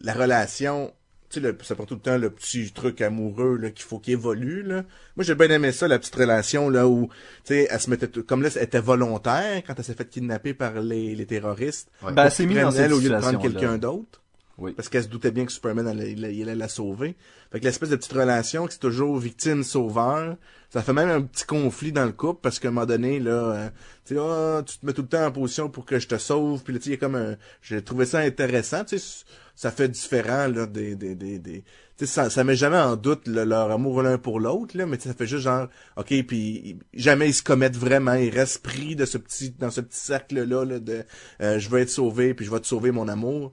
la relation. Tu sais, le- ça prend tout le temps le petit truc amoureux là qu'il faut qu'il évolue. Là. Moi, j'ai bien aimé ça, la petite relation là où, tu sais, elle se mettait, comme là, elle était volontaire quand elle s'est fait kidnapper par les, les terroristes. Ouais. Ben, elle Pour s'est mise dans cette au lieu de prendre quelqu'un d'autre. Oui. Parce qu'elle se doutait bien que Superman allait, il, allait la sauver. Fait que l'espèce de petite relation que c'est toujours victime-sauveur, ça fait même un petit conflit dans le couple parce qu'à un moment donné, là, euh, tu Ah, tu te mets tout le temps en position pour que je te sauve. Puis là, tu comme un... J'ai trouvé ça intéressant, tu sais, ça fait différent, là, des... des, des, des tu sais, ça, ça met jamais en doute le- leur amour l'un pour l'autre, là, mais ça fait juste genre, ok, puis jamais ils se commettent vraiment, ils restent pris de ce petit, dans ce petit cercle-là, là, de euh, je vais être sauvé, puis je vais te sauver mon amour.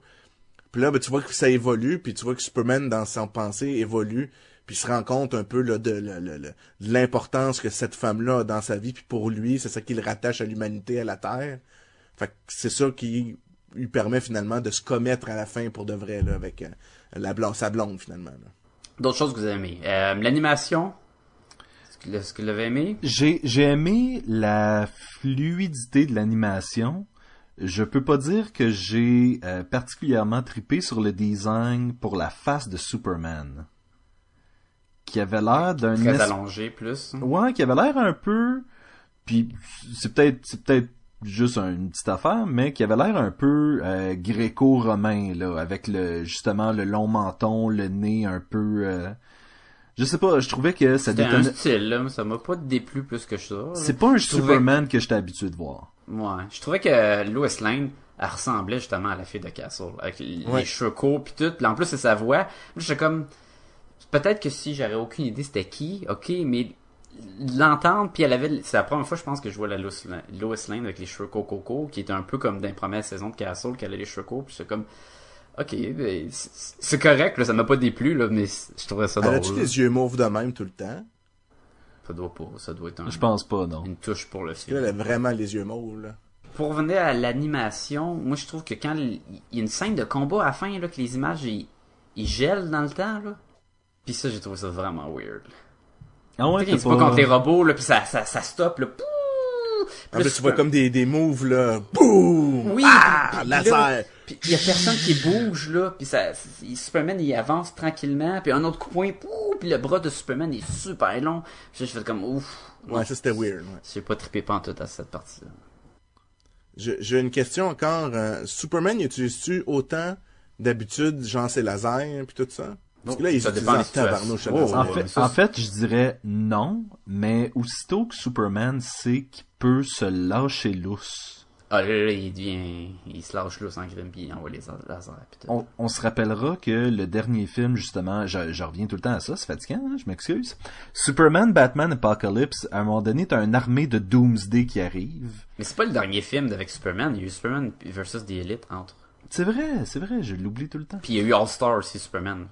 Puis là, ben, tu vois que ça évolue, puis tu vois que Superman, dans son pensée, évolue, puis il se rend compte un peu là, de, l'importance que cette femme-là a dans sa vie, puis pour lui, c'est ça qui le rattache à l'humanité, à la Terre. Fait que c'est ça qui lui permet finalement de se commettre à la fin pour de vrai, là, avec euh, la blonde, sa blonde, finalement. là. D'autres choses que vous avez aimées. Euh, L'animation? Est-ce que, vous l'avez aimé? J'ai j'ai aimé la fluidité de l'animation. Je peux pas dire que j'ai euh, particulièrement tripé sur le design pour la face de Superman. Qui avait l'air d'un Très es- allongé, plus. Ouais, qui avait l'air un peu puis c'est peut-être c'est peut-être juste un- une petite affaire mais qui avait l'air un peu euh, gréco-romain là avec le justement le long menton, le nez un peu euh, je sais pas, je trouvais que ça C'était un détonnait style, là, mais ça m'a pas déplu plus que ça. c'est pas un Je trouvais- Superman que j'étais habitué de voir. Ouais. Je trouvais que Lois Lane, elle ressemblait justement à la fille de Castle. Avec les cheveux courts pis tout. Puis en plus, c'est sa voix. Moi, j'étais comme... Peut-être que si j'avais aucune idée c'était qui, ok, mais l'entendre, puis elle avait... C'est la première fois, je pense, que je vois la Lois, Lois Lane avec les cheveux coco, qui était un peu comme dans les premières saisons de Castle, qu'elle avait les cheveux courts, puis c'est comme... Ok, ben, c'est correct, là, ça m'a pas déplu, là, mais je trouvais ça Elle drôle. a-tu là. les yeux mauves de même tout le temps? Ça doit pas, ça doit être un- Je pense pas non. une touche pour le film. là, elle a vraiment les yeux mauves, là. pour revenir à l'animation, moi je trouve que quand il y a une scène de combat à la fin, là, que les images ils, ils gèlent dans le temps, là. Puis ça, j'ai trouvé ça vraiment weird. Ah ouais, c'est pas contre les robots, là, puis ça, ça, ça stoppe, là. Pouh! Plus, là, tu vois comme des, des moves, là. Boum! Oui, Ah! laser! Puis il y a personne qui bouge, là. Puis ça, Superman, il avance tranquillement. Puis un autre coup de poing, pouh, puis le bras de Superman est super long. Puis là, je fais comme, ouf. Ouais, ça c'était weird, ouais. J'ai pas trippé pas en tout à cette partie-là. Je- J'ai une question encore. euh, Superman, il utilise-tu autant d'habitude, genre ses lasers puis tout ça? Parce que là, il Ça dépend tabarnouche Oh. En fait, en fait, je dirais non, mais aussitôt que Superman sait qu'il peut se lâcher lousse, Ah là, il devient, il se lâche là sans crime, puis il envoie les lasers. On, on se rappellera que le dernier film, justement, je, je reviens tout le temps à ça, c'est fatigant, hein, je m'excuse. Superman, Batman, Apocalypse, à un moment donné, t'as une armée de Doomsday qui arrive. Mais c'est pas le dernier film avec Superman. Il y a eu Superman versus The Elite entre. C'est vrai, c'est vrai, je l'oublie tout le temps. Puis il y a eu All Star aussi Superman.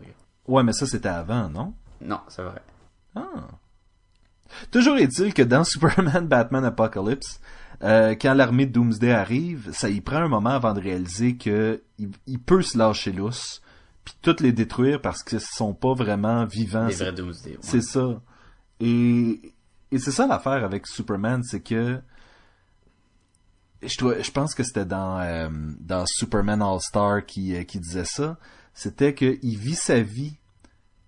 Ouais, mais ça, c'était avant, non? Non, c'est vrai. Ah. Toujours est-il que dans Superman, Batman, Apocalypse, euh, quand l'armée de Doomsday arrive, ça y prend un moment avant de réaliser que il, il peut se lâcher lousse, puis toutes les détruire parce qu'ils sont pas vraiment vivants. Les C'est- vrais Doomsday. ouais. C'est ça. Et, et c'est ça l'affaire avec Superman, c'est que je, dois- je pense que c'était dans, euh, dans Superman All-Star qui, euh, qui disait ça. C'était qu'il vit sa vie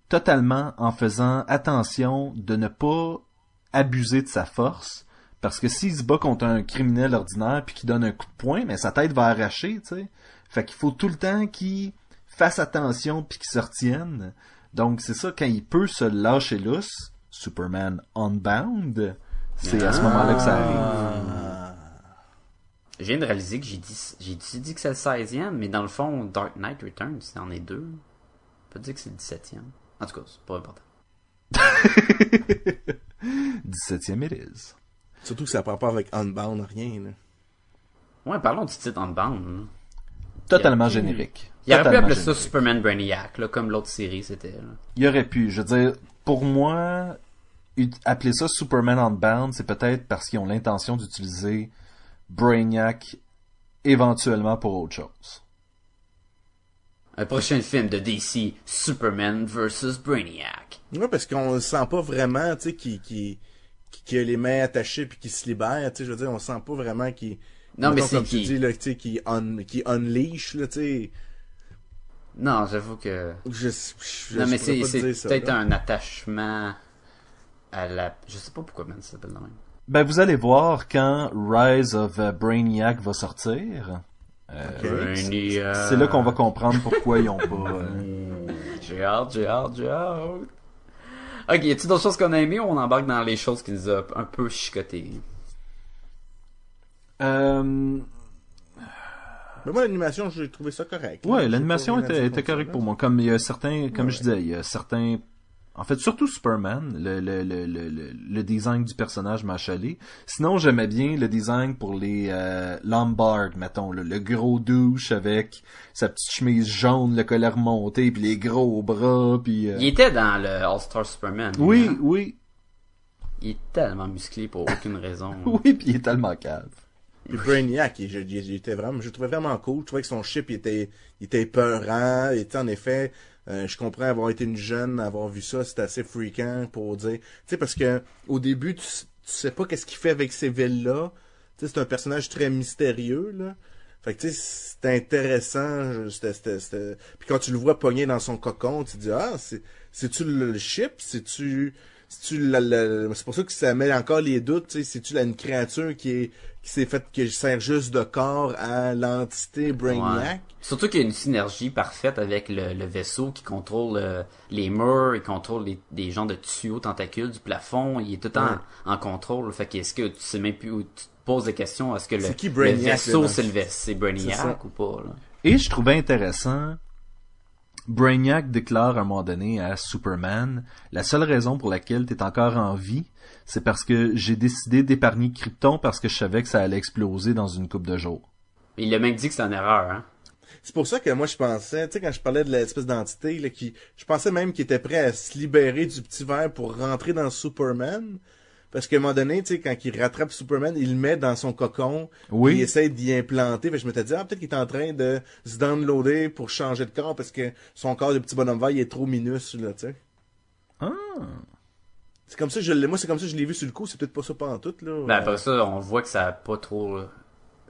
totalement en faisant attention de ne pas abuser de sa force. Parce que s'il se bat contre un criminel ordinaire puis qu'il donne un coup de poing, mais sa tête va arracher, tu sais. Fait qu'il faut tout le temps qu'il fasse attention puis qu'il se retienne. Donc c'est ça, quand il peut se lâcher lousse, Superman Unbound, c'est à ce moment-là que ça arrive. Je viens de réaliser que j'ai dit, j'ai dit, dit que c'est le 16e, mais dans le fond, Dark Knight Returns, c'est en est deux. On peut dire que c'est le 17e. En tout cas, c'est pas important. 17e it is. Surtout que ça n'a pas rapport avec Unbound, rien, là. Ouais, parlons du titre Unbound. là. Totalement Il y a- générique. Il aurait pu appeler ça. Superman Brainiac, là, comme l'autre série c'était. là. Il aurait pu. Je veux dire, pour moi, appeler ça Superman Unbound, c'est peut-être parce qu'ils ont l'intention d'utiliser Brainiac éventuellement pour autre chose. Un prochain film de DC, Superman vs Brainiac. Ouais, parce qu'on le sent pas vraiment, tu sais, qui qui a les mains attachées puis qui se libère, tu sais, je veux dire, on sent pas vraiment qu'il Non, mais c'est comme tu qui- dis là, tu sais, qui un, qui unleash là, tu sais. Non, j'avoue que. Je, je, non, je mais c'est, c'est peut-être là. un attachement à la. Je sais pas pourquoi, man, ça s'appelle de même. Ben, vous allez voir quand Rise of Brainiac va sortir. Euh, Brainiac. C'est là qu'on va comprendre pourquoi ils ont pas. euh, J'ai hâte, j'ai hâte, j'ai hâte. Ok, y a-t-il d'autres choses qu'on a aimées ou on embarque dans les choses qui nous a un peu chicoté? euh, Mais moi, l'animation, j'ai trouvé ça correct. Ouais, l'animation était, correcte pour moi. Comme il y a certains, comme Ouais. je disais, il y a certains. En fait, surtout Superman, le, le, le, le, le- le design du personnage m'a chalé. Sinon, j'aimais bien le design pour les euh, Lombard, mettons, le, le gros douche avec sa petite chemise jaune, le collet remonté, puis les gros bras, puis... euh, Il était dans le All-Star Superman. lui, Oui, hein? oui, Il est tellement musclé pour aucune raison. oui, puis il est tellement cave. Puis Brainiac, il, il- il était vraiment, je le trouvais vraiment cool. Je trouvais que son chip, il était, il était peurant. Il était en effet, euh, je comprends avoir été une jeune, avoir vu ça, c'était assez freakant pour dire, tu sais, parce que au début, tu, sais pas qu'est-ce qu'il fait avec ces villes-là. Tu sais, c'est un personnage très mystérieux, là. Fait que, tu sais, c'était intéressant. C'était, c'était, Puis quand tu le vois pogné dans son cocon, tu te dis, ah, c'est, c'est-tu le, chip? C'est-tu, c'est pour ça que ça met encore les doutes, tu sais, c'est-tu la- une créature qui est, qui s'est faite, qui sert juste de corps à l'entité Brainiac? Ouais. Surtout qu'il y a une synergie parfaite avec le, le vaisseau qui contrôle euh, les murs, il contrôle les, des genres de tuyaux tentacules du plafond, il est tout le temps Ouais. en, en contrôle. Fait qu'est-ce que tu sais même plus où tu te poses des questions, est-ce que le, qui vaisseau c'est le vaisseau, c'est. Brainiac ou pas là? Et je trouvais intéressant, Brainiac déclare à un moment donné à Superman, la seule raison pour laquelle t'es encore en vie, c'est parce que j'ai décidé d'épargner Krypton parce que je savais que ça allait exploser dans une coupe de jours. Il a même dit que c'est une erreur, hein. C'est pour ça que moi je pensais, tu sais, quand je parlais de l'espèce d'entité, là, qui, je pensais même qu'il était prêt à se libérer du petit verre pour rentrer dans Superman. Parce qu'à un moment donné, tu sais, quand il rattrape Superman, il le met dans son cocon. Oui. Il essaie d'y implanter. Fait que je m'étais dit, ah, peut-être qu'il est en train de se downloader pour changer de corps parce que son corps de petit bonhomme vert, il est trop minuscule, là, tu sais. Ah. C'est comme ça que je l'ai, moi, c'est comme ça que je l'ai vu sur le coup. C'est peut-être pas ça pendant tout, là. Ben après ça, on voit que ça a pas trop... là,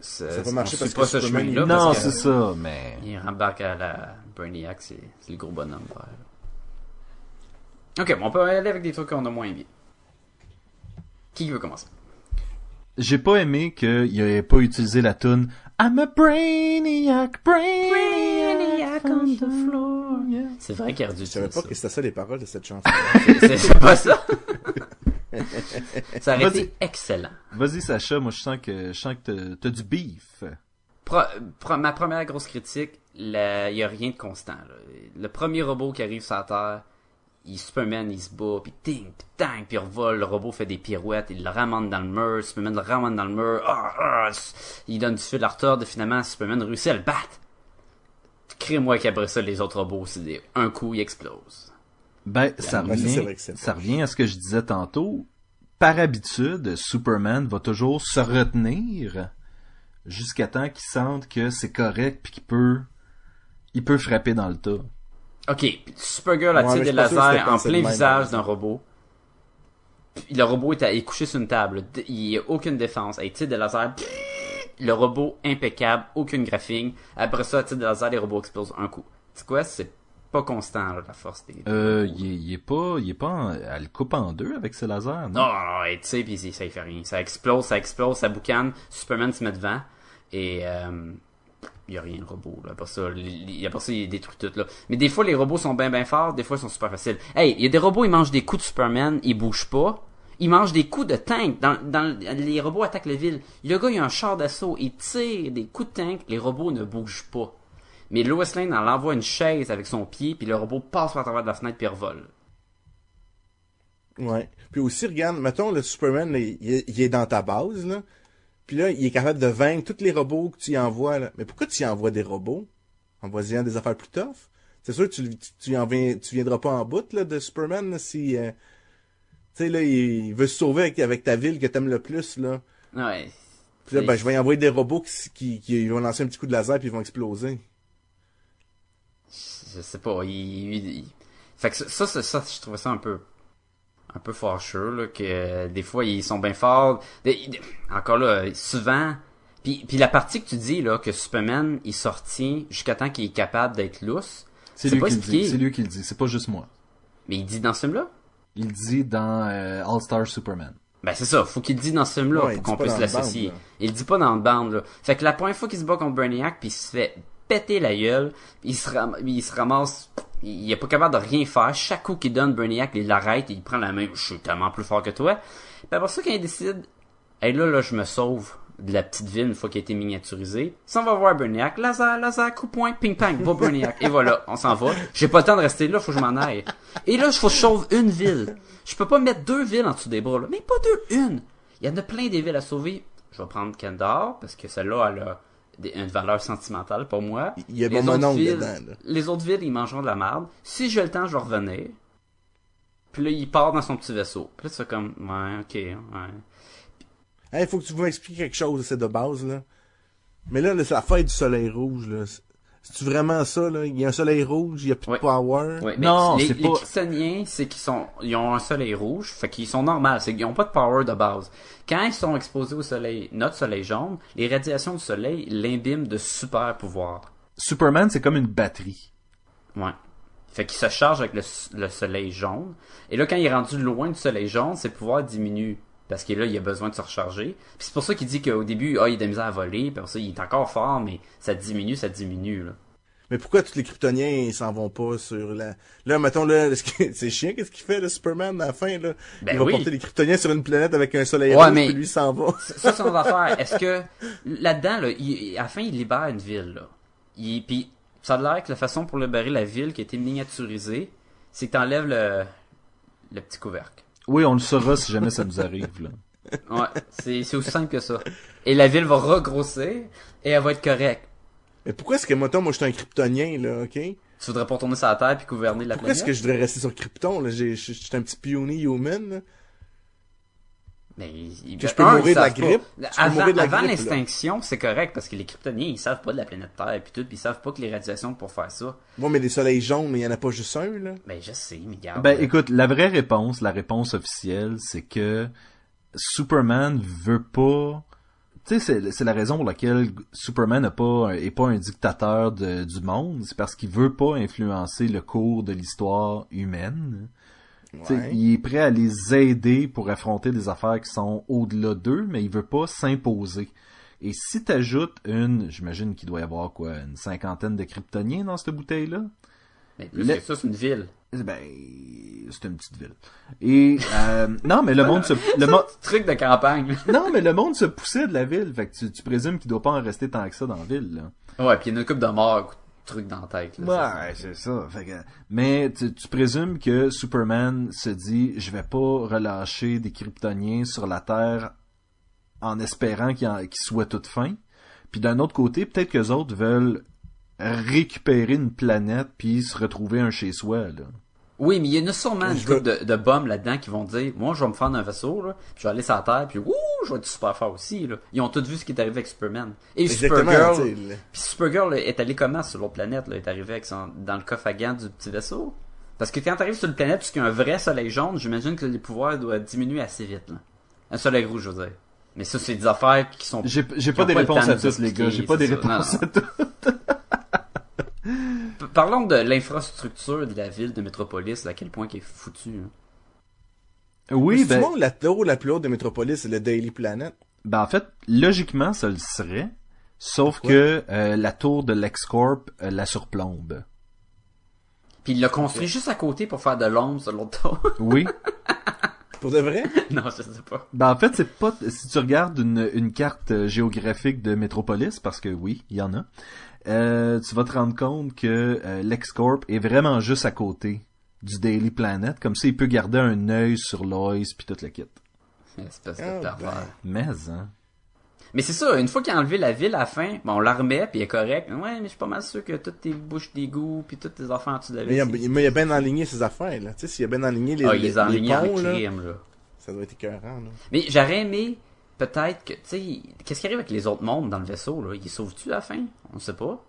Ça a pas marché parce que pas ce Superman, chemin-là. Non, c'est ça, mais... Il rembarque à la Brainiac, c'est c'est le gros bonhomme vert. Ok, bon, on peut aller avec des trucs qu'on a moins bien. Qui veut commencer? J'ai pas aimé qu'il ait pas utilisé la tune I'm a Brainiac, Brainiac, on the floor. yeah. C'est vrai qu'il a dû Je savais pas que c'était ça les paroles de cette chanson. C'est pas ça. ça aurait Vas-y. été excellent. Vas-y Sacha, moi je sens que je sens que t'as- t'as du beef. Pro- pro- ma première grosse critique, il y a rien de constant. là. Le premier robot qui arrive sur la Terre, il Superman, il se bat, puis ting, puis tang, puis il revole, le robot fait des pirouettes, il le ramène dans le mur, Superman le ramène dans le mur, ah, ah, il donne du fil à retordre, et finalement Superman réussit à le battre. Crée-moi qu'après ça, les autres robots, c'est des... un coup, ils explosent. Ben, ça revient, vrai que c'est ça revient à ce que je disais tantôt. Par habitude, Superman va toujours se retenir jusqu'à temps qu'il sente que c'est correct puis qu'il peut, il peut frapper dans le tas. Ok, Supergirl a Ouais, tiré des lasers en plein visage par d'un robot. Puis le robot est, à- est couché sur une table. Il n'y a aucune défense. Il tire des lasers. Le robot impeccable, aucune graphing. Après ça, il tire des lasers, les robots explosent un coup. C'est quoi? C'est pas constant, là, la force des... Euh, il est, pas, il est pas, en- elle le coupe en deux avec ses lasers, non? Non, non, non, il tire puis ça il fait rien. Ça explose, ça explose, ça boucane. Superman se met devant. Et... Euh, il y a rien de robot là après ça. Il- après ça il détruit tout là. Mais des fois les robots sont bien bien forts des fois ils sont super faciles. Hey il y a des robots ils mangent des coups de Superman ils bougent pas. Ils mangent des coups de tank. Dans, les robots attaquent la ville. Le gars il a un char d'assaut il tire des coups de tank les robots ne bougent pas. Mais Lois Lane elle envoie une chaise avec son pied puis le robot passe par travers de la fenêtre puis il revole. Ouais. Puis aussi, regarde, mettons, le Superman, il est dans ta base, là. Puis là, il est capable de vaincre tous les robots que tu y envoies, là. Mais pourquoi tu y envoies des robots? Envoie-y des affaires plus tough? C'est sûr que tu, tu, en viens, tu viendras pas en bout, là, de Superman, là, si, euh, tu sais, là, il, il veut se sauver avec, avec ta ville que t'aimes le plus, là. ouais Puis là, ben, je vais y envoyer des robots qui, qui, qui vont lancer un petit coup de laser puis ils vont exploser. je sais pas il, il- il- fait que ça, ça, ça, ça, je trouvais ça un peu un peu fâcheux là que euh, des fois ils sont bien forts encore là souvent puis puis la partie que tu dis là que Superman il sortit jusqu'à temps qu'il est capable d'être lousse C'est lui pas qui le dit. expliqué. C'est lui qui le dit. C'est pas juste moi. mais il dit dans ce film là Il le dit dans euh, All Star Superman. Ben c'est ça, faut qu'il le dise dans ce film-là Ouais, pour qu'on puisse l'associer. Il le dit pas dans le band là. Fait que la première fois qu'il se bat contre Brainiac puis il se fait péter la gueule, il se ram- il se ramasse il est pas capable de rien faire. Chaque coup qu'il donne Brainiac, il l'arrête et il prend la main. Je suis tellement plus fort que toi. Puis après ça quand il décide Hey là là je me sauve de la petite ville une fois qu'il a été miniaturisé. Ça on va voir Brainiac, laser, laser, coup de poing, ping pang, va Brainiac. Et voilà, on s'en va. J'ai pas le temps de rester là, faut que je m'en aille. Et là, il faut que je sauve une ville. Je peux pas mettre deux villes en dessous des bras. Mais pas deux, une. Il y en a plein des villes à sauver. Je vais prendre Kendar, parce que celle-là, elle a une valeur sentimentale pour moi. Il y a Les mon autres villes- dedans, là. Les autres villes, ils mangeront de la merde. Si j'ai le temps, je vais revenir. Puis là, il part dans son petit vaisseau. Puis là, c'est comme, ouais, ok, ouais. Hey, faut que tu m'expliques quelque chose, c'est de base, là. Mais là, là, c'est la fête du soleil rouge, là. C'est- C'est-tu vraiment ça, là? Il y a un soleil rouge, il y a plus Ouais. de power. Ouais, mais Non, les, c'est les pas- Kryptoniens, c'est qu'ils sont, ils ont un soleil rouge, fait qu'ils sont normaux, c'est qu'ils ont pas de power de base. Quand ils sont exposés au soleil, notre soleil jaune, les radiations du soleil l'imbiment de super pouvoirs. Superman, c'est comme une batterie. Ouais. Fait qu'il se charge avec le, le soleil jaune. Et là, quand il est rendu loin du soleil jaune, ses pouvoirs diminuent. Parce que là, il a besoin de se recharger. Puis c'est pour ça qu'il dit qu'au début, ah, il a de la misère à voler. Puis ça, il est encore fort, mais ça diminue, ça diminue, là. Mais pourquoi tous les Kryptoniens, ils s'en vont pas sur la... Là, mettons, là, c'est chiant, qu'est-ce qu'il fait, le Superman, à la fin, là? Ben il va oui. porter les Kryptoniens sur une planète avec un soleil Ouais, rouge, mais- puis lui, s'en va. Ça, c'est notre affaire. Est-ce que, là-dedans, là, il- à la fin, il libère une ville, là. Il, puis, ça a l'air que la façon pour libérer la ville qui a été miniaturisée, c'est que t'enlèves le, le petit couvercle. Oui, on le saura si jamais ça nous arrive, là. Ouais, c'est, c'est aussi simple que ça. Et la ville va regrossir, et elle va être correcte. Mais pourquoi est-ce que, mettons, moi, je suis un Kryptonien, là, ok? Tu voudrais pas retourner sur la Terre puis gouverner la Pourquoi est-ce planète? que je devrais rester sur Krypton, là? J'ai- Je je suis un petit puny human, là. Mais il- Que je peux un, mourir de la grippe? Avant, l'extinction, c'est correct parce que les Kryptoniens, ils savent pas de la planète Terre puis tout, puis ils savent pas que les radiations pour faire ça. Bon, mais des soleils jaunes, mais il y en a pas juste un, là. Ben je sais, mais regarde. Ben, écoute, la vraie réponse, la réponse officielle, c'est que Superman veut pas. Tu sais, c'est, c'est la raison pour laquelle Superman n'est pas, est pas un dictateur de- du monde. C'est parce qu'il veut pas influencer le cours de l'histoire humaine. Tu Ouais. Il est prêt à les aider pour affronter des affaires qui sont au-delà d'eux, mais il veut pas s'imposer. Et si t'ajoutes une, j'imagine qu'il doit y avoir quoi, une cinquantaine de kryptoniens dans cette bouteille-là, Mais plus le- que ça, c'est une ville. ben, c'est une petite ville. Et euh, non, mais le monde se, le Truc de campagne. non, mais le monde se poussait de la ville. Fait que tu, tu présumes qu'il doit pas en rester tant que ça dans la ville. Là. ouais, puis il y a une coupe de morts, truc dans la tête. Là, Ouais, c'est ça. Fait que, mais tu, tu présumes que Superman se dit, je vais pas relâcher des Kryptoniens sur la Terre en espérant qu'ils en- qu'ils soient toutes fins. Puis d'un autre côté, peut-être que autres veulent récupérer une planète puis se retrouver un chez soi. Là. Oui, mais il y en a sûrement une couple de, de bums là-dedans qui vont dire, moi, je vais me faire un vaisseau, là, puis je vais aller sur la Terre, puis ouh, je vais être super fort aussi, là. Ils ont tous vu ce qui est arrivé avec Superman. Et Supergirl, tu puis Supergirl là, est allé comment sur l'autre planète, là, est arrivé avec son, dans le coffre à gants du petit vaisseau? Parce que quand t'arrives sur une planète puisqu'il y a un vrai soleil jaune, j'imagine que les pouvoirs doivent diminuer assez vite, là. Un soleil rouge, je veux dire. Mais ça, c'est des affaires qui sont... J'ai pas des pas le réponses à de toutes, les gars. J'ai pas des réponses à toutes. Parlons de l'infrastructure de la ville de Métropolis, à quel point qui est foutu. hein. Oui, Mais ben, souvent, la tour la plus haute de Métropolis, c'est le Daily Planet. ben en fait, logiquement, ça le serait. Sauf Pourquoi? que euh, la tour de LexCorp euh, la surplombe. Puis il l'a construit juste à côté pour faire de l'ombre sur l'autre tour. Oui. Pour de vrai? non, je sais pas. Ben en fait, c'est pas si tu regardes une, une carte euh, géographique de Métropolis, parce que oui, il y en a, euh, tu vas te rendre compte que euh, LexCorp est vraiment juste à côté du Daily Planet, comme ça il peut garder un œil sur Lois puis toute la kit. Espèce de Ah, ben. Mais hein. Mais c'est ça, une fois qu'il a enlevé la ville à la fin, bon, on la remet, puis il est correct. Ouais, mais je suis pas mal sûr que toutes tes bouches d'égout, puis toutes tes enfants en dessous de la Mais il ville. a, mais il a bien enligné ses affaires, là. Tu sais, s'il a bien enligné les, Ah, les, il les les a ponts, là, crime, là. ça doit être écœurant, là. Mais j'aurais aimé, peut-être que, tu sais, qu'est-ce qui arrive avec les autres mondes dans le vaisseau, là? Ils sauvent-tu à la fin? On sait pas.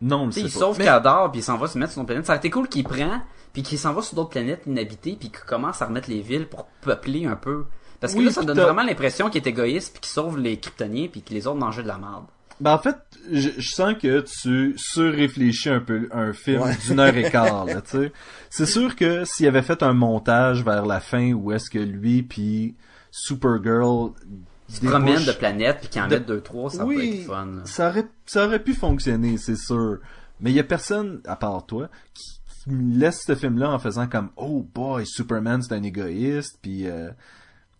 Non, on le Tu sais, sait il pas. sauve Mais- Kadar, puis il s'en va se mettre sur une planète. Ça aurait été cool qu'il prend, puis qu'il s'en va sur d'autres planètes inhabitées, puis qu'il commence à remettre les villes pour peupler un peu. Parce que Oui, là, ça donne vraiment l'impression qu'il est égoïste, puis qu'il sauve les Kryptoniens, puis que les autres mangeaient de la merde. Ben, en fait, je, je sens que tu surréfléchis un peu un film Ouais. d'une heure et quart, là, tu sais. C'est sûr que s'il avait fait un montage vers la fin où est-ce que lui puis Supergirl se promène débouchent- de planète puis qu'il en de- met deux trois, ça oui, peut être fun. là. ça aurait, ça aurait pu fonctionner, c'est sûr. Mais il y a personne, à part toi, qui, laisse ce film-là en faisant comme, oh boy, Superman c'est un égoïste, puis euh,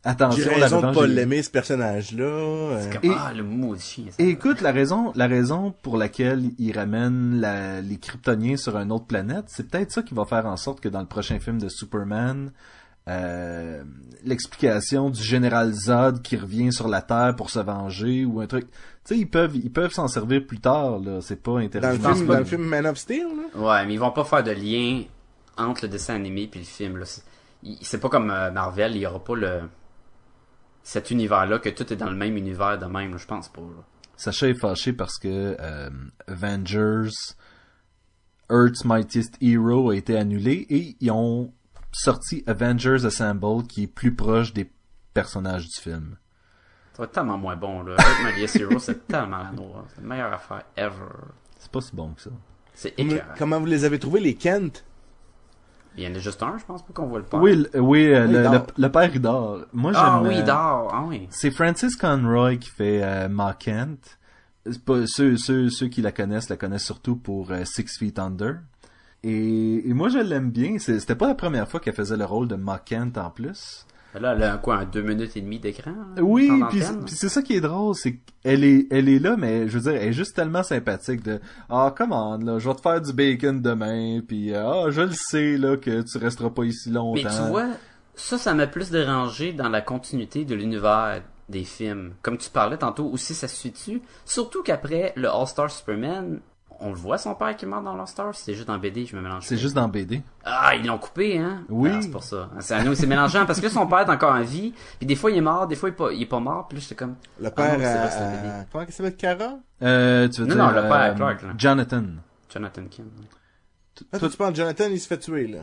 attention, J'ai la raison de revanche pas l'aimer, ce personnage-là. C'est comme, Et- ah, le maudit. Et écoute, la raison, la raison pour laquelle il ramène la- les Kryptoniens sur une autre planète, c'est peut-être ça qui va faire en sorte que dans le prochain film de Superman, euh, l'explication du général Zod qui revient sur la Terre pour se venger ou un truc. Tu sais, ils peuvent, ils peuvent s'en servir plus tard. Là, c'est pas Dans le, intéressant. film, pas dans le film Man of Steel, là? Ouais, mais ils vont pas faire de lien entre le dessin animé puis le film. là. C'est pas comme euh, Marvel, il y aura pas le cet univers-là que tout est dans le même univers de même. Je pense pas. là. Sacha est fâché parce que euh, Avengers Earth's Mightiest Hero a été annulé et ils ont sorti Avengers Assemble qui est plus proche des personnages du film. Ça va être tellement moins bon. Là. Earth Mightiest Hero, c'est tellement la noire. C'est la meilleure affaire ever. C'est pas si bon que ça. C'est écœurant. Comment vous les avez trouvés, les Kent? Il y en a juste un, je pense pas qu'on voit le pas. Oui, le- oui, euh, le, le- le père il dort. Moi j'aime. Ah oui, euh, il dort. Ah oui. C'est Francis Conroy qui fait euh, Ma Kent. Ceux, ceux, ceux qui la connaissent la connaissent surtout pour euh, Six Feet Under. Et, et moi je l'aime bien. C'était pas la première fois qu'elle faisait le rôle de Ma Kent en plus. Là, elle a quoi, un deux minutes et demie d'écran? là, Oui, temps puis c'est ça qui est drôle, c'est qu'elle est, elle est là, mais je veux dire, elle est juste tellement sympathique de ah comment là, je vais te faire du bacon demain, puis ah je le sais là que tu resteras pas ici longtemps. Mais tu vois, ça, ça m'a plus dérangé dans la continuité de l'univers des films. Comme tu parlais tantôt, aussi ça se dessus. Surtout qu'après le All-Star Superman, on le voit son père qui meurt dans l'All-Star, c'est juste dans BD, je me mélange. c'est juste dans BD. Ah, ils l'ont coupé, hein? Oui. Ah, c'est pour ça. C'est c'est mélangeant parce que son père est encore en vie, puis des fois il est mort, des fois il est pas, il est pas mort, là j'étais comme. Le Ah père non, c'est vrai, c'est. BD. Comment il s'appelle, Cara? Euh, tu veux Non, dire non, le père, euh, Clark, là. Jonathan. Jonathan Kim. Ah, Toi- tu penses Jonathan, il se fait tuer, là.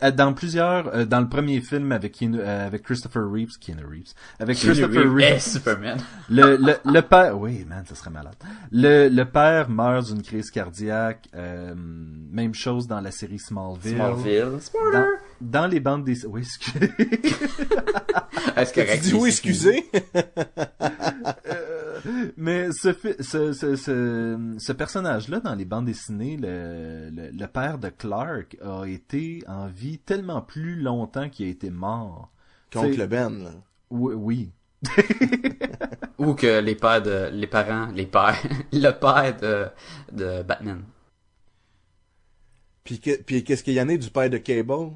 À dans plusieurs, euh, dans le premier film avec Keanu- euh, avec Christopher Reeves, Keanu Reeves, avec Christopher Reeve est Reeves, Superman. le, le, le père, oui, man, ça serait malade. Le, le père meurt d'une crise cardiaque. euh, même chose dans la série Smallville. Smallville. Dans, Spoiler! dans les bandes des, oui, excusez. Est-ce Tu dis oui, excusez? Mais ce, ce, ce, ce, ce personnage-là, dans les bandes dessinées, le, le, le père de Clark, a été en vie tellement plus longtemps qu'il a été mort. Contre le Ben, là. Oui, oui. Ou que les pères de, les parents, les pères, le père de, de Batman. Puis, que- puis qu'est-ce qu'il y en a du père de Cable?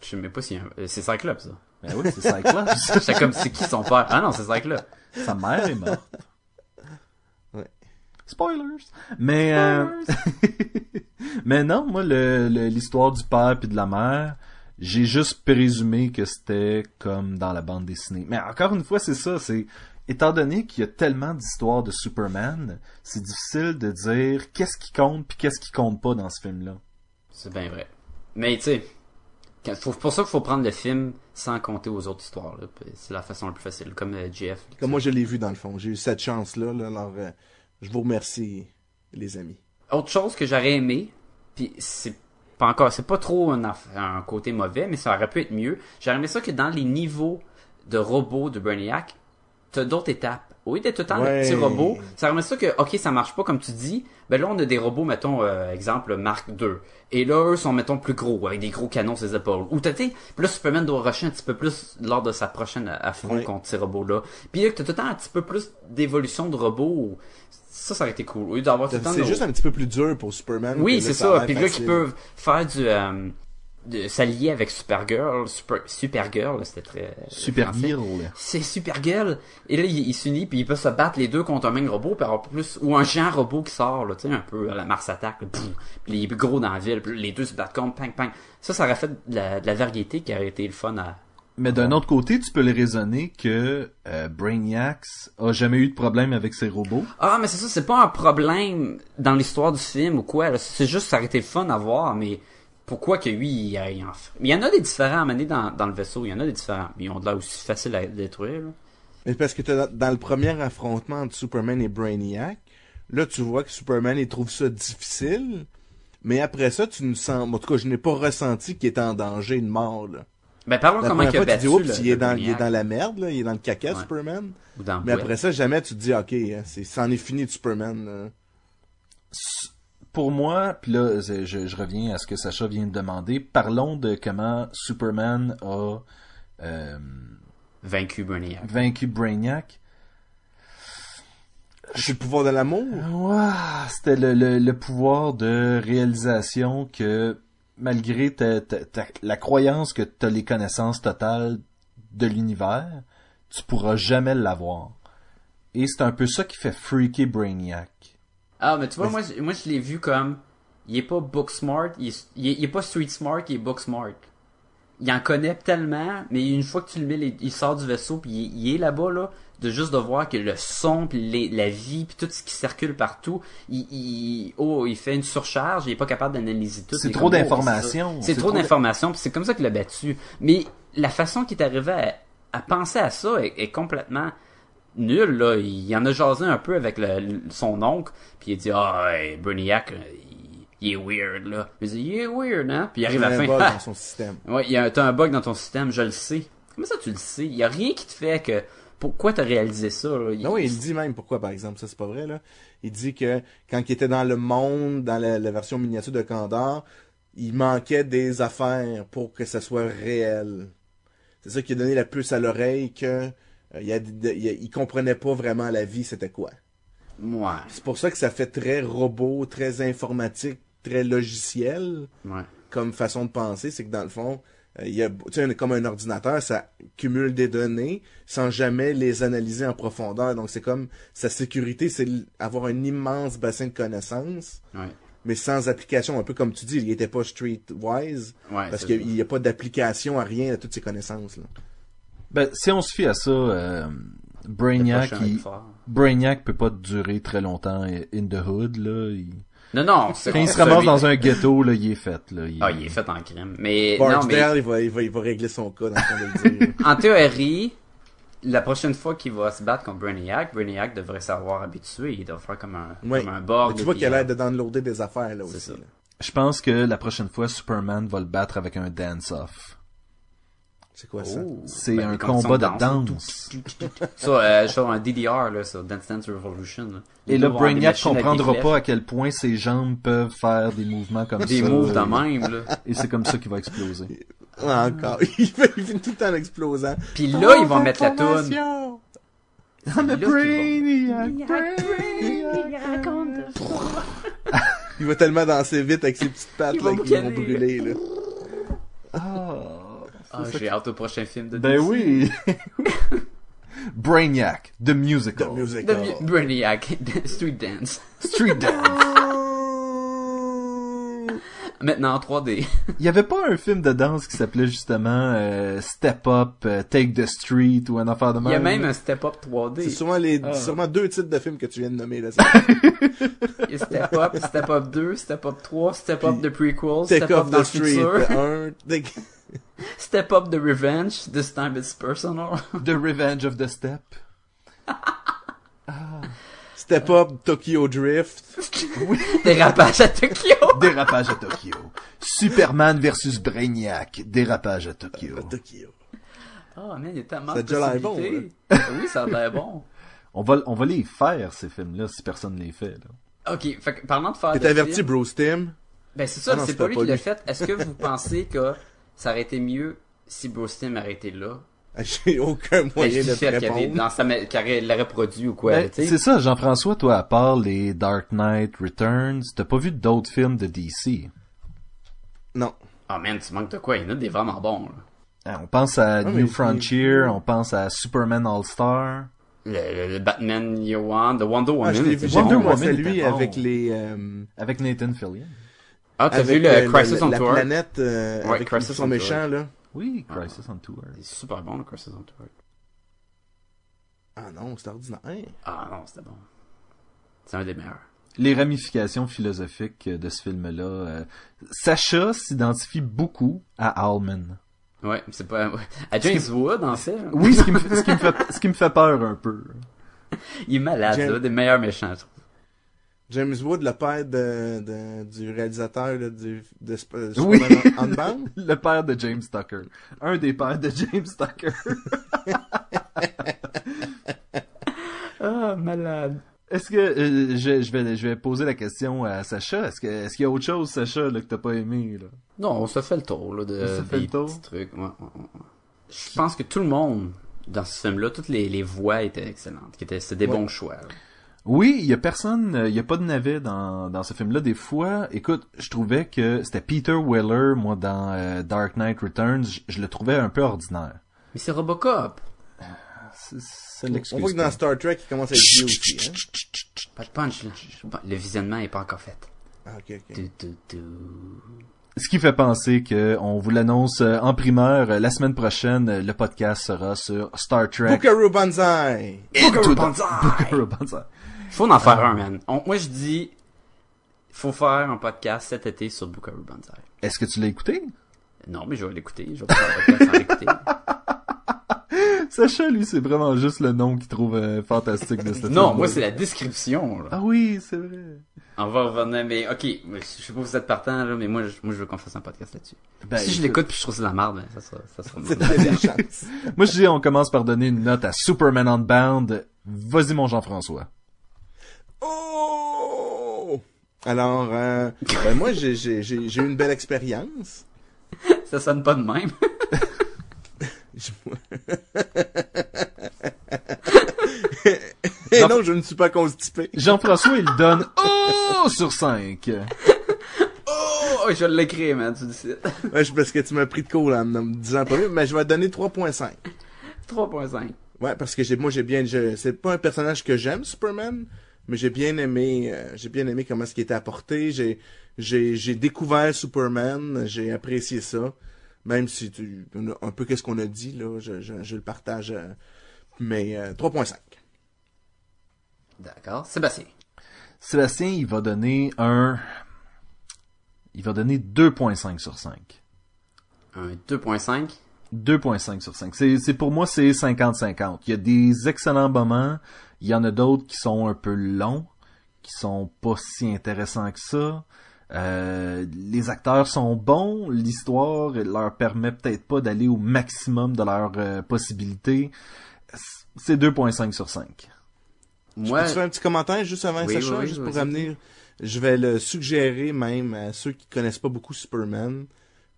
Je sais même pas si c'est Cyclope, ça. Ben oui, c'est Cyclops. J'étais comme, c'est qui son père? Ah non, c'est Cyclope. Sa mère est morte. Ouais. Spoilers. Mais euh, mais non, moi le le- l'histoire du père puis de la mère, j'ai juste présumé que c'était comme dans la bande dessinée. Mais encore une fois, c'est ça, c'est étant donné qu'il y a tellement d'histoires de Superman, c'est difficile de dire qu'est-ce qui compte puis qu'est-ce qui compte pas dans ce film-là. C'est bien vrai. Mais tu sais, quand- faut- pour ça qu'il faut prendre le film sans compter aux autres histoires. C'est la façon la plus facile, comme euh, GF. Comme moi, je l'ai vu, dans le fond. J'ai eu cette chance-là, là. Alors, euh, je vous remercie, les amis. Autre chose que j'aurais aimé, puis c'est pas encore, c'est pas trop un, un côté mauvais, mais ça aurait pu être mieux. J'aurais aimé ça que dans les niveaux de robots de Brainiac, t'as d'autres étapes. Au lieu d'être tout le temps Ouais. le petit robot, ça aimé ça que, ok, ça marche pas comme tu dis, ben là on a des robots, mettons, euh, exemple, Mark II. Et là, eux sont, mettons, plus gros, avec des gros canons sur les épaules. Ou t'as, puis là, Superman doit rusher un petit peu plus lors de sa prochaine affront Ouais. contre ces robots-là. Puis là, que t'as tout le temps un petit peu plus d'évolution de robots. Ça, ça aurait été cool. Au lieu d'avoir tout le temps C'est juste un petit peu plus dur pour Superman. oui, c'est ça. Puis là, qu'ils peuvent faire du... Euh, de s'allier avec Supergirl. Super, Supergirl, c'était très... Super français. Girl. C'est Supergirl. Et là, ils il s'unissent, puis ils peuvent se battre les deux contre un même robot, puis avoir plus... Ou un géant robot qui sort, là, tu sais, un peu à la Mars Attack, puis les gros dans la ville, puis les deux se battent contre, pang, pang. Ça, ça aurait fait de la, de la variété qui aurait été le fun à... Mais d'un autre côté, tu peux le raisonner que euh, Brainiacs a jamais eu de problème avec ses robots. Ah, mais c'est ça, c'est pas un problème dans l'histoire du film ou quoi. C'est juste, ça aurait été le fun à voir, mais pourquoi que lui, il, il en fait. Mais il y en a des différents à mener dans, dans le vaisseau, il y en a des différents. Mais ils ont de l'air aussi facile à détruire. là. Mais parce que dans le premier affrontement entre Superman et Brainiac, là, tu vois que Superman, il trouve ça difficile. Mais après ça, tu ne sens, en tout cas, je n'ai pas ressenti qu'il était en danger de mort, là. Ben, parlons La comment il a fois, tu battu dis, il est dans, il est dans la merde, là. Il est dans le caca, Ouais. Superman. Ou dans Mais après ça, jamais tu te dis, ok, hein, c'en est fini de Superman, là. Pour moi, puis là, je, je reviens à ce que Sacha vient de demander, parlons de comment Superman a euh, Vaincu Brainiac. vaincu Brainiac. C'est le pouvoir de l'amour. Ouah, c'était le, le, le pouvoir de réalisation que malgré ta, ta- ta- la croyance que tu as les connaissances totales de l'univers, tu pourras jamais l'avoir. Et c'est un peu ça qui fait freaker Brainiac. Ah, mais tu vois, moi, je- moi, je l'ai vu comme, il est pas book smart, il est, il est, il est pas street smart, il est book smart. Il en connaît tellement, mais une fois que tu le mets, il sort du vaisseau, puis il, est- il est là-bas, là, de juste de voir que le son, puis les- la vie, puis tout ce qui circule partout, il, il, oh, il fait une surcharge, il est pas capable d'analyser tout. C'est trop oh, d'informations. C'est C'est trop trop d'informations, puis c'est comme ça qu'il l'a battu. Mais la façon qu'il est arrivé à, à penser à ça est, est complètement nul là. Il en a jasé un peu avec le, son oncle, puis il dit ah hey, Brainiac, euh, il, est weird là. Il dit il est weird hein? Puis il arrive à la un bug dans son système. Ouais, il y a t'as un bug dans ton système, je le sais. Comment ça tu le sais? Il y a rien qui te fait que pourquoi t'as réalisé ça là? Il- Non, oui, il dit même pourquoi, par exemple, ça c'est pas vrai, là. Il dit que quand il était dans le monde, dans la, la version miniature de Kandar, il manquait des affaires pour que ça soit réel. C'est ça qui a donné la puce à l'oreille que il, y a- il, y a- il comprenait pas vraiment la vie, c'était quoi. Ouais, C'est pour ça que ça fait très robot, très informatique, très logiciel ouais. comme façon de penser, c'est que dans le fond, euh, il y a, comme un ordinateur, ça cumule des données sans jamais les analyser en profondeur. Donc c'est comme sa sécurité, c'est avoir un immense bassin de connaissances, Ouais. mais sans application. Un peu comme tu dis, il était pas streetwise Ouais, parce qu'il n'y a pas d'application à rien à toutes ces connaissances. Là. Ben, si on se fie à ça, euh, Brainiac, il-. Brainiac peut pas durer très longtemps in the hood, là. Il- Non, non, c'est Quand il se ramasse dans un ghetto, là, il est fait, là. Il- Ah, il est fait en crème. Mais, non, mais, il, va, il, va, il va régler son cas dans le dire. en théorie, la prochaine fois qu'il va se battre contre Brainiac, Brainiac devrait savoir habitué. Il devrait faire comme un, Ouais. comme un board. Mais tu vois qu'il a l'air de downloader des affaires là c'est aussi. ça. là. Je pense que la prochaine fois, Superman va le battre avec un dance-off. C'est quoi ça? Oh. C'est Ben, un des combat de danse, danse. Ça, euh, je fais un DDR, là, sur Dance Dance Revolution. là. Et là, des Brainiac des comprendra pas à quel point ses jambes peuvent faire des mouvements comme Des ça. moves de Et- même, là. Et c'est comme ça qu'il va exploser. Encore. il, finit tout le temps en explosant. Puis là, ils vont mettre la toune. Là qu'ils vont- Brainiac, Il va tellement danser vite avec ses petites pattes là, va qu'ils vont brûler. Là. Ah, j'ai hâte au prochain film de Ben DC. oui. Brainiac, the The musical. music. De mu- Brainiac, Street Dance. Street Dance. Maintenant en 3D. Il y avait pas un film de danse qui s'appelait justement euh, Step Up, euh, Take the Street ou un affaire de Il y a même? même un Step Up C'est 3D. sûrement, les, Ah. sûrement deux titres de films que tu viens de nommer. Là, Il y a Step Up, Step Up 2, Step Up 3, Step Up the Prequel, Take Step Up the street. Step Up the Revenge, this time it's personal. The Revenge of the Step. Step Up Tokyo Drift. Dérapage à Tokyo. Dérapage à Tokyo. Superman versus Brainiac. Dérapage à Tokyo. Tokyo. Oh man, il y a tellement Ça de déjà l'air bon, possibilités. Oui, ça a l'air bon. On va, on va les faire, ces films-là, si personne ne les fait. Là. Ok, fait parlant de faire T'es averti, Bruce Tim. Ben c'est ça, Ah c'est pas lui qui l'a fait. Est-ce que vous pensez que ça aurait été mieux si Bruce Timm aurait été là? J'ai aucun Ben, moyen de te répondre. dans sa, l'aurait produit ou quoi, Ben, c'est ça, Jean-François, toi, à part les Dark Knight Returns, t'as pas vu d'autres films de DC. Non. Ah man, tu manques de quoi? Il y en a des vraiment bons, là. Hein, On pense à mais New c'est- Frontier, on pense à Superman All-Star. Le, le- le Batman Year One, The Wonder Woman. Ah, je l'ai était vu. Wonder Woman celui était bon. avec les... euh, Avec Nathan Fillion. Ah, t'as vu le euh, Crisis la, on la Tour? planète euh, Ouais, avec Crisis son on Tour. méchant, là. Oui, Crisis on Tour. C'est super bon, le Crisis on Tour. Ah non, c'est ordinaire. Ah non, c'était bon. C'est un des meilleurs. Les ramifications philosophiques de ce film-là. euh, Sacha s'identifie beaucoup à Allman. Ouais, mais c'est pas... À James Wood, en fait. Oui, ce qui me, ce qui me fait, ce qui me fait peur un peu. Il est malade, James- là, des meilleurs méchants, je trouve. James Wood, le père de, de- du réalisateur là, du, de Sp- Oui. Superman Unbound? Le père de James Tucker. Un des pères de James Tucker. Ah, malade. Est-ce que euh, je, je vais je vais poser la question à Sacha. Est-ce que est-ce qu'il y a autre chose, Sacha, là, que t'as pas aimé là? Non, on se fait le tour, là, de On se fait des le tour? petits trucs. Ouais, ouais, ouais, ouais. Je pense que tout le monde, dans ce film-là, toutes les, les voix étaient excellentes. qui étaient- C'était des Ouais. bons choix. là. Oui, il y a personne, il y a pas de navet dans dans ce film-là. Des fois, écoute, je trouvais que c'était Peter Weller, moi dans euh, Dark Knight Returns, je, je le trouvais un peu ordinaire. Mais c'est Robocop. C'est- Ça On l'excuse voit que dans Star Trek, il commence à être vieux aussi. Hein? Pas de punch, là. Le visionnement est pas encore fait. Ah, ok, ok. Du, du, du. Ce qui fait penser que on vous l'annonce euh, en primeur la semaine prochaine. euh, Le podcast sera sur Star Trek. Buckaroo Banzai! The- Banzai! Buckaroo Banzai. Faut en faire un, man. On- moi, je dis, faut faire un podcast cet été sur Buckaroo Banzai. Est-ce que tu l'as écouté? Non, mais je vais l'écouter. Je vais faire un podcast sans l'écouter. Sacha, lui, c'est vraiment juste le nom qu'il trouve euh, fantastique de cette Non, moi, c'est la description, là. Ah oui, c'est vrai. On va revenir, mais ok, je sais pas si vous êtes partant, là, mais moi, je, moi, je veux qu'on fasse un podcast là-dessus. Ben, si je écoute, l'écoute puis je trouve c'est de la merde, ben, ça sera, ça sera chance. Moi, je dis, on commence par donner une note à Superman Unbound. Vas-y, mon Jean-François. Oh! Alors, euh, ben moi, j'ai, j'ai, j'ai, j'ai eu une belle expérience. ça sonne pas de même. Et non, je ne suis pas constipé. Jean-François, il donne Oh sur 5. Oh, je vais l'écrire, man, tu dis. Ouais, je- parce que tu m'as pris de court là, en me disant pas mieux, mais je vais donner 3.5. 3.5. Ouais, parce que j'ai, moi, j'ai bien, je- c'est pas un personnage que j'aime, Superman, mais j'ai bien aimé, euh, j'ai bien aimé comment ce qui était apporté. J'ai, j'ai, j'ai découvert Superman, j'ai apprécié ça. Même si tu, un peu qu'est-ce qu'on a dit, là, je, je, je le partage, euh, mais euh, 3.5. D'accord. Sébastien. Sébastien, il va donner un... Il va donner 2.5 sur 5. Un 2.5. 2.5 sur 5. C'est, c'est pour moi, c'est 50-50. Il y a des excellents moments. Il y en a d'autres qui sont un peu longs, qui sont pas si intéressants que ça. Euh, les acteurs sont bons, l'histoire leur permet peut-être pas d'aller au maximum de leurs euh, possibilités. C'est 2.5 sur 5. Moi, Peux-tu faire un petit commentaire juste avant Oui, Sacha, oui, oui, juste pour vas-y. amener. Je vais le suggérer même à ceux qui connaissent pas beaucoup Superman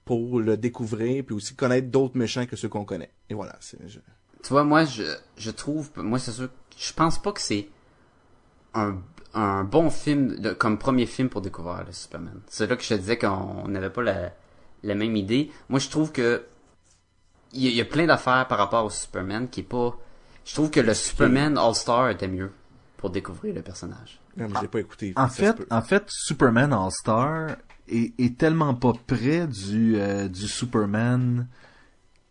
pour le découvrir puis aussi connaître d'autres méchants que ceux qu'on connaît. Et voilà, c'est je- tu vois, moi, je, je trouve, moi, c'est sûr, je pense pas que c'est un, un bon film, de- comme premier film pour découvrir le Superman. C'est là que je te disais qu'on n'avait pas la, la même idée. Moi, je trouve que il y, a- il y a plein d'affaires par rapport au Superman qui est pas, je trouve que le Superman All-Star était mieux pour découvrir le personnage. Non, mais je l'ai pas écouté. En fait, en fait, Superman All-Star est, est tellement pas près du, euh, du Superman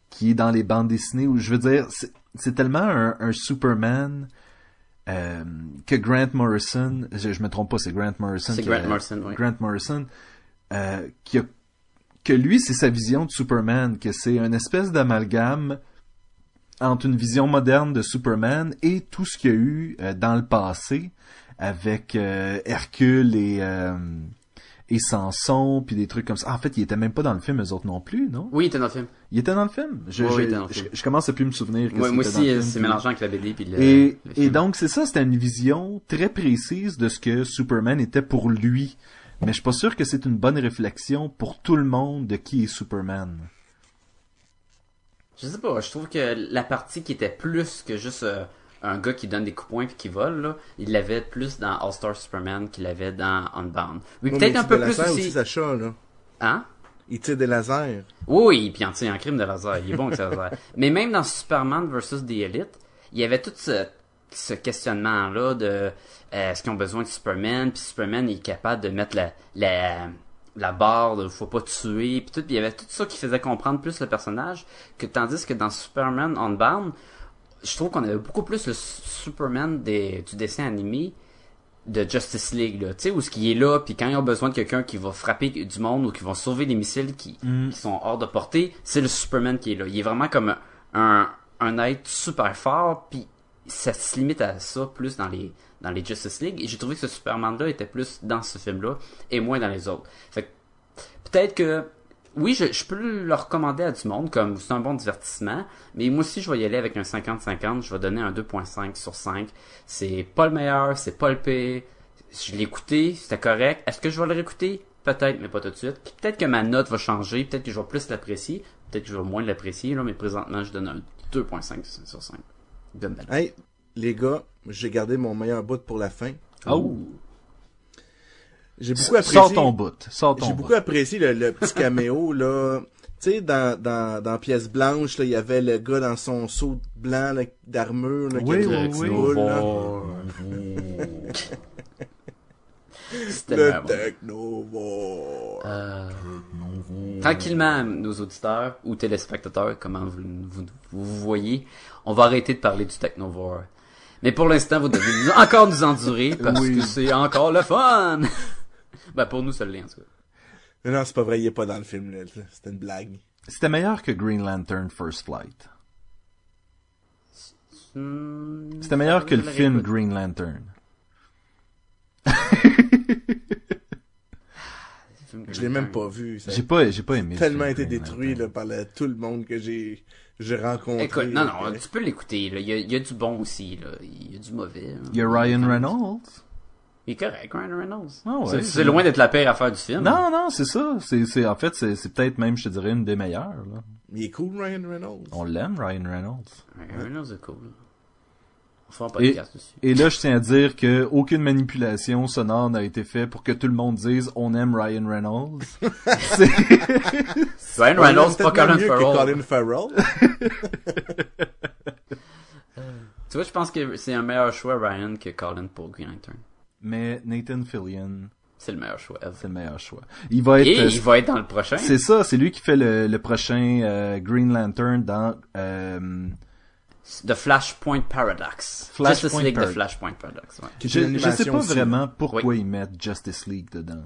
qui est dans les bandes dessinées où je veux dire, c'est, tellement un, un Superman euh, que Grant Morrison, je, je me trompe pas, c'est Grant Morrison. C'est Grant oui. Grant Morrison, euh, qui a, que lui, c'est sa vision de Superman, que c'est une espèce d'amalgame entre une vision moderne de Superman et tout ce qu'il y a eu euh, dans le passé avec euh, Hercule et euh, et Samson puis des trucs comme ça. Ah, en fait, il était même pas dans le film eux autres non plus, non? Oui, il était dans le film. Il était dans le film? Je, Oui, je, oui, il était dans le je- film. je commence à plus me souvenir. Qu'est-ce moi aussi, euh, c'est mélangeant avec la BD puis le, et, le et film. donc, c'est ça, c'était une vision très précise de ce que Superman était pour lui. Mais je suis pas sûr que c'est une bonne réflexion pour tout le monde de qui est Superman. Je sais pas, je trouve que la partie qui était plus que juste euh, un gars qui donne des coups poing puis qui vole, là, il l'avait plus dans All-Star Superman qu'il l'avait dans Unbound. Oui, peut-être un il peu plus lasers aussi. Sacha, là. Hein? Il tire des lasers. Oui, oui, puis en tire un crime de laser. Il est bon avec ce laser. Mais même dans Superman vs. The Elite, il y avait tout ce, ce questionnement-là de euh, est-ce qu'ils ont besoin de Superman, puis Superman il est capable de mettre la, la, la barre de faut pas tuer, puis tout. Puis il y avait tout ça qui faisait comprendre plus le personnage, que tandis que dans Superman Unbound, je trouve qu'on avait beaucoup plus le Superman des, du dessin animé de Justice League, là. Tu sais, où ce qui est là, puis quand ils ont besoin de quelqu'un qui va frapper du monde ou qui va sauver des missiles qui, Mm. qui sont hors de portée, c'est le Superman qui est là. Il est vraiment comme un, un être super fort, puis ça se limite à ça plus dans les dans les Justice League. Et j'ai trouvé que ce Superman-là était plus dans ce film-là et moins dans les autres. Fait que peut-être que oui, je, je peux le recommander à du monde comme c'est un bon divertissement, mais moi aussi je vais y aller avec un 50-50, je vais donner un 2.5 sur 5. C'est pas le meilleur, c'est pas le pire. Je l'ai écouté, c'était correct. Est-ce que je vais le réécouter? Peut-être, mais pas tout de suite. Puis peut-être que ma note va changer, peut-être que je vais plus l'apprécier, peut-être que je vais moins l'apprécier, là, mais présentement je donne un 2.5 sur 5. Gumball. Hey, les gars, j'ai gardé mon meilleur bout pour la fin. Oh! J'ai beaucoup apprécié. Sors ton bout. Sors ton J'ai beaucoup apprécié le, le petit caméo là. Tu sais, dans, dans, dans Pièce Blanche, là, il y avait le gars dans son saut blanc là, d'armure là, qui Oui, avait oui, le oui. boule, là. C'était Le. Technovore. Euh, tranquillement, nos auditeurs ou téléspectateurs, comment vous, vous, vous voyez, on va arrêter de parler du Technovore. Mais pour l'instant, vous devez encore nous endurer parce Oui. que c'est encore le fun. ben pour nous, ça l'est en tout cas. Non, non, c'est pas vrai, il est pas dans le film, là. C'était une blague. C'était meilleur que Green Lantern First Flight. Hmm, C'était meilleur que le film. Green Lantern. Je l'ai même pas vu. Ça J'ai pas, j'ai pas aimé. tellement film été détruit là, par le- tout le monde que j'ai j'ai rencontré. Écoute, non, non, tu peux l'écouter. Il y, a, il y a du bon aussi. Là. Il y a du mauvais. là. Il y a Ryan Reynolds. Il est correct, Ryan Reynolds. Ah ouais, c'est, c'est- c'est loin d'être la pire affaire du film. Non, non, c'est ça. C'est, c'est, en fait, c'est, c'est peut-être même, je te dirais, une des meilleures, là. Il est cool, Ryan Reynolds. On l'aime, Ryan Reynolds. Ryan Reynolds est cool. On fera un Et, podcast dessus. et là, je tiens à dire que aucune manipulation sonore n'a été faite pour que tout le monde dise on aime Ryan Reynolds. Ryan Reynolds, pas Colin Farrell. Colin Farrell. Tu vois, je pense que c'est un meilleur choix, Ryan, que Colin pour Green Lantern. Mais Nathan Fillion, C'est le meilleur choix. c'est le meilleur choix. Il va être. Et euh, il va être dans le prochain. C'est ça, c'est lui qui fait le, le prochain euh, Green Lantern dans euh, The Flashpoint Paradox. Flashpoint Justice League de Flashpoint Paradox, ouais. Je, je sais pas aussi. vraiment pourquoi Oui. ils mettent Justice League dedans.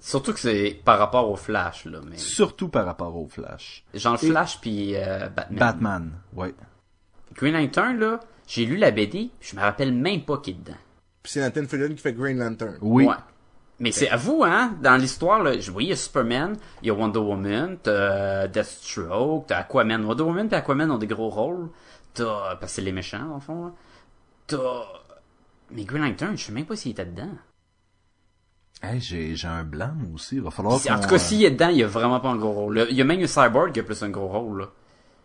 Surtout que c'est par rapport au Flash, là. Mais... Surtout par rapport au Flash. Genre Flash puis euh, Batman. Batman, ouais. Green Lantern, là, j'ai lu la BD, je me rappelle même pas qui est dedans. Puis c'est Nathan Fillion qui fait Green Lantern. Oui. Ouais. Mais c'est à vous, hein, dans l'histoire, là, oui, il y a Superman, il y a Wonder Woman, t'as Deathstroke, t'as Aquaman. Wonder Woman et Aquaman ont des gros rôles. T'as, parce que c'est les méchants, en fond, là. T'as, mais Green Lantern, je sais même pas s'il était dedans. Hey, j'ai, j'ai un blanc moi aussi. Il va falloir Si- en tout cas, euh, s'il est dedans, il y a vraiment pas un gros rôle. Il y a même le Cyborg qui a plus un gros rôle, là.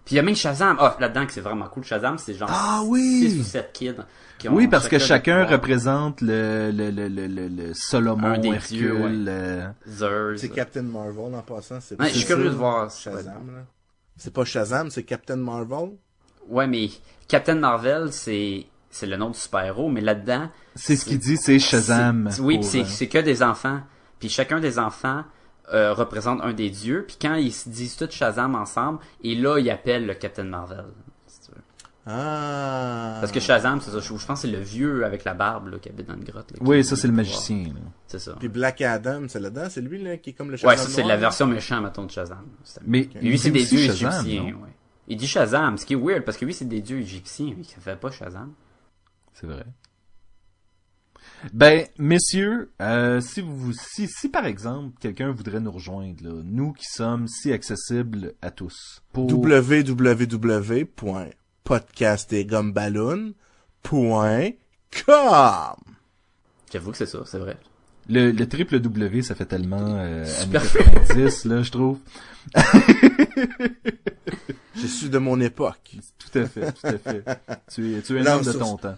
Puis il y a même Shazam. Ah, là-dedans, que c'est vraiment cool. Shazam, c'est genre Ah oui! 6 ou 7 kids. Qui ont Oui, parce que chacun représente le, le, le, le, le, le Solomon, Un des Hercule, dieux, ouais. Zeus. C'est Captain Marvel en passant. C'est Ouais, je suis curieux de voir. Shazam, là. C'est pas Shazam, c'est Captain Marvel? Ouais, mais Captain Marvel, c'est c'est le nom du super-héros, mais là-dedans... c'est ce qu'il dit, c'est Shazam. c'est- Oui, pour, puis c'est c'est que des enfants. Puis chacun des enfants euh, représente un des dieux. Puis quand ils se disent tous Shazam ensemble, et là, ils appellent le Captain Marvel. si tu veux. Ah. Parce que Shazam, c'est ça. Je, je pense que c'est le vieux avec la barbe là, qui habite dans une grotte. là, Oui, ça c'est le magicien. C'est ça. Puis Black Adam, c'est là-dedans, c'est lui là qui est comme le Shazam Ouais, ça c'est la version méchant, mettons, de Shazam. C'est- Mais Lui, il c'est des dieux Shazam, égyptiens. Ouais. Il dit Shazam, ce qui est weird, parce que lui, c'est des dieux égyptiens. Lui, ça fait pas Shazam. C'est vrai. Ben, messieurs, euh, si vous, si, si par exemple quelqu'un voudrait nous rejoindre, là, nous qui sommes si accessibles à tous, pour www.podcastdesgumballoons.com J'avoue que c'est ça, c'est vrai. le, le triple W, ça fait tellement euh, Super. années 90, là, je trouve. Je suis de mon époque. Tout à fait, tout à fait. Tu es, tu es un homme de ton temps.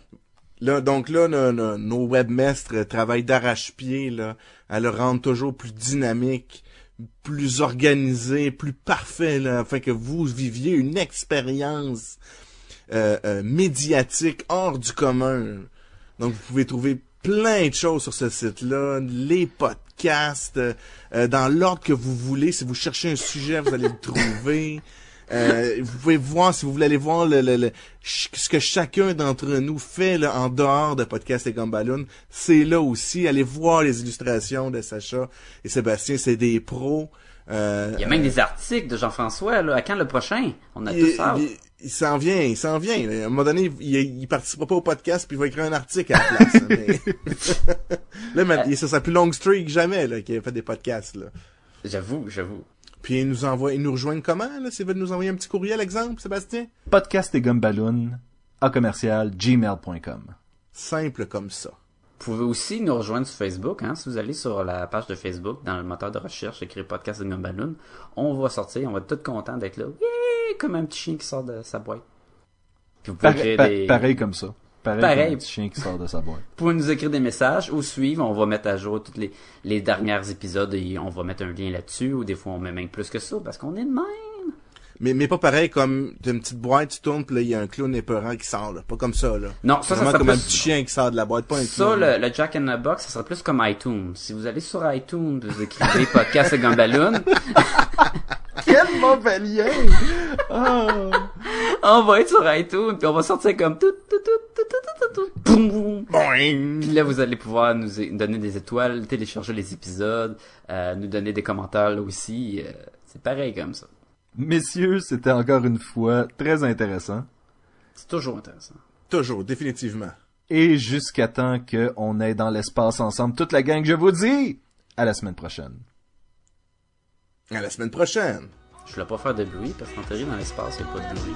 Là, donc là, nos, webmestres travaillent d'arrache-pied là, à le rendre toujours plus dynamique, plus organisé, plus parfait, là, afin que vous viviez une expérience euh, euh, médiatique hors du commun. Donc, vous pouvez trouver plein de choses sur ce site-là, les podcasts, euh, dans l'ordre que vous voulez. Si vous cherchez un sujet, vous allez le trouver. Euh, vous pouvez voir, si vous voulez aller voir le, le- le- ce que chacun d'entre nous fait là, en dehors de Podcast et Gumballoon, c'est là aussi. Allez voir les illustrations de Sacha et Sébastien, c'est des pros. Euh, Il y a même des articles de Jean-François, là. À quand le prochain? On a il, tous hâte. il- il s'en vient, il s'en vient. À un moment donné, il, il participera pas au podcast, puis il va écrire un article à la place. mais- là, maintenant, c'est sa plus longue streak jamais là, qu'il a fait des podcasts. Là. J'avoue, j'avoue. Puis il nous envoie, il nous rejoignent comment là? S'ils veulent nous envoyer un petit courriel, exemple, Sébastien? Podcast et Gumballoon à commercial gmail.com. Simple comme ça. Vous pouvez aussi nous rejoindre sur Facebook, hein? Si vous allez sur la page de Facebook, dans le moteur de recherche, écrire podcast de Gumballoon, on va sortir, on va être tout content d'être là. Yeah! Comme un petit chien qui sort de sa boîte. Puis vous pouvez, Pareil, écrire pa- des... pareil comme ça. Pareil, Pareil. comme un petit chien qui sort de sa boîte. Vous pouvez nous écrire des messages ou suivre. On va mettre à jour tous les, les derniers épisodes et on va mettre un lien là-dessus. Ou des fois, on met même plus que ça parce qu'on est de même. Mais, mais pas pareil comme t'as une petite boîte, tu tournes, puis là, il y a un clown épeurant qui sort, là. Pas comme ça, là. Non, ça, ça Vraiment serait comme plus... un petit chien qui sort de la boîte, pas un Ça, clown. le, le Jack in the Box, ça serait plus comme iTunes. Si vous allez sur iTunes, vous écrivez podcast et Gumballoon, Quel mauvais lien! Ah. On va être sur iTunes, puis on va sortir comme tout, tout, tout, tout, tout, tout, tout, boum, boum. Puis là, vous allez pouvoir nous donner des étoiles, télécharger les épisodes, euh, nous donner des commentaires là aussi. euh, c'est pareil comme ça. Messieurs, c'était encore une fois très intéressant. C'est toujours intéressant. Toujours, définitivement. Et jusqu'à temps qu'on aille dans l'espace ensemble toute la gang, je vous dis à la semaine prochaine. À la semaine prochaine. Je voulais pas faire de bruit parce qu'en dans l'espace, il n'y a pas de bruit.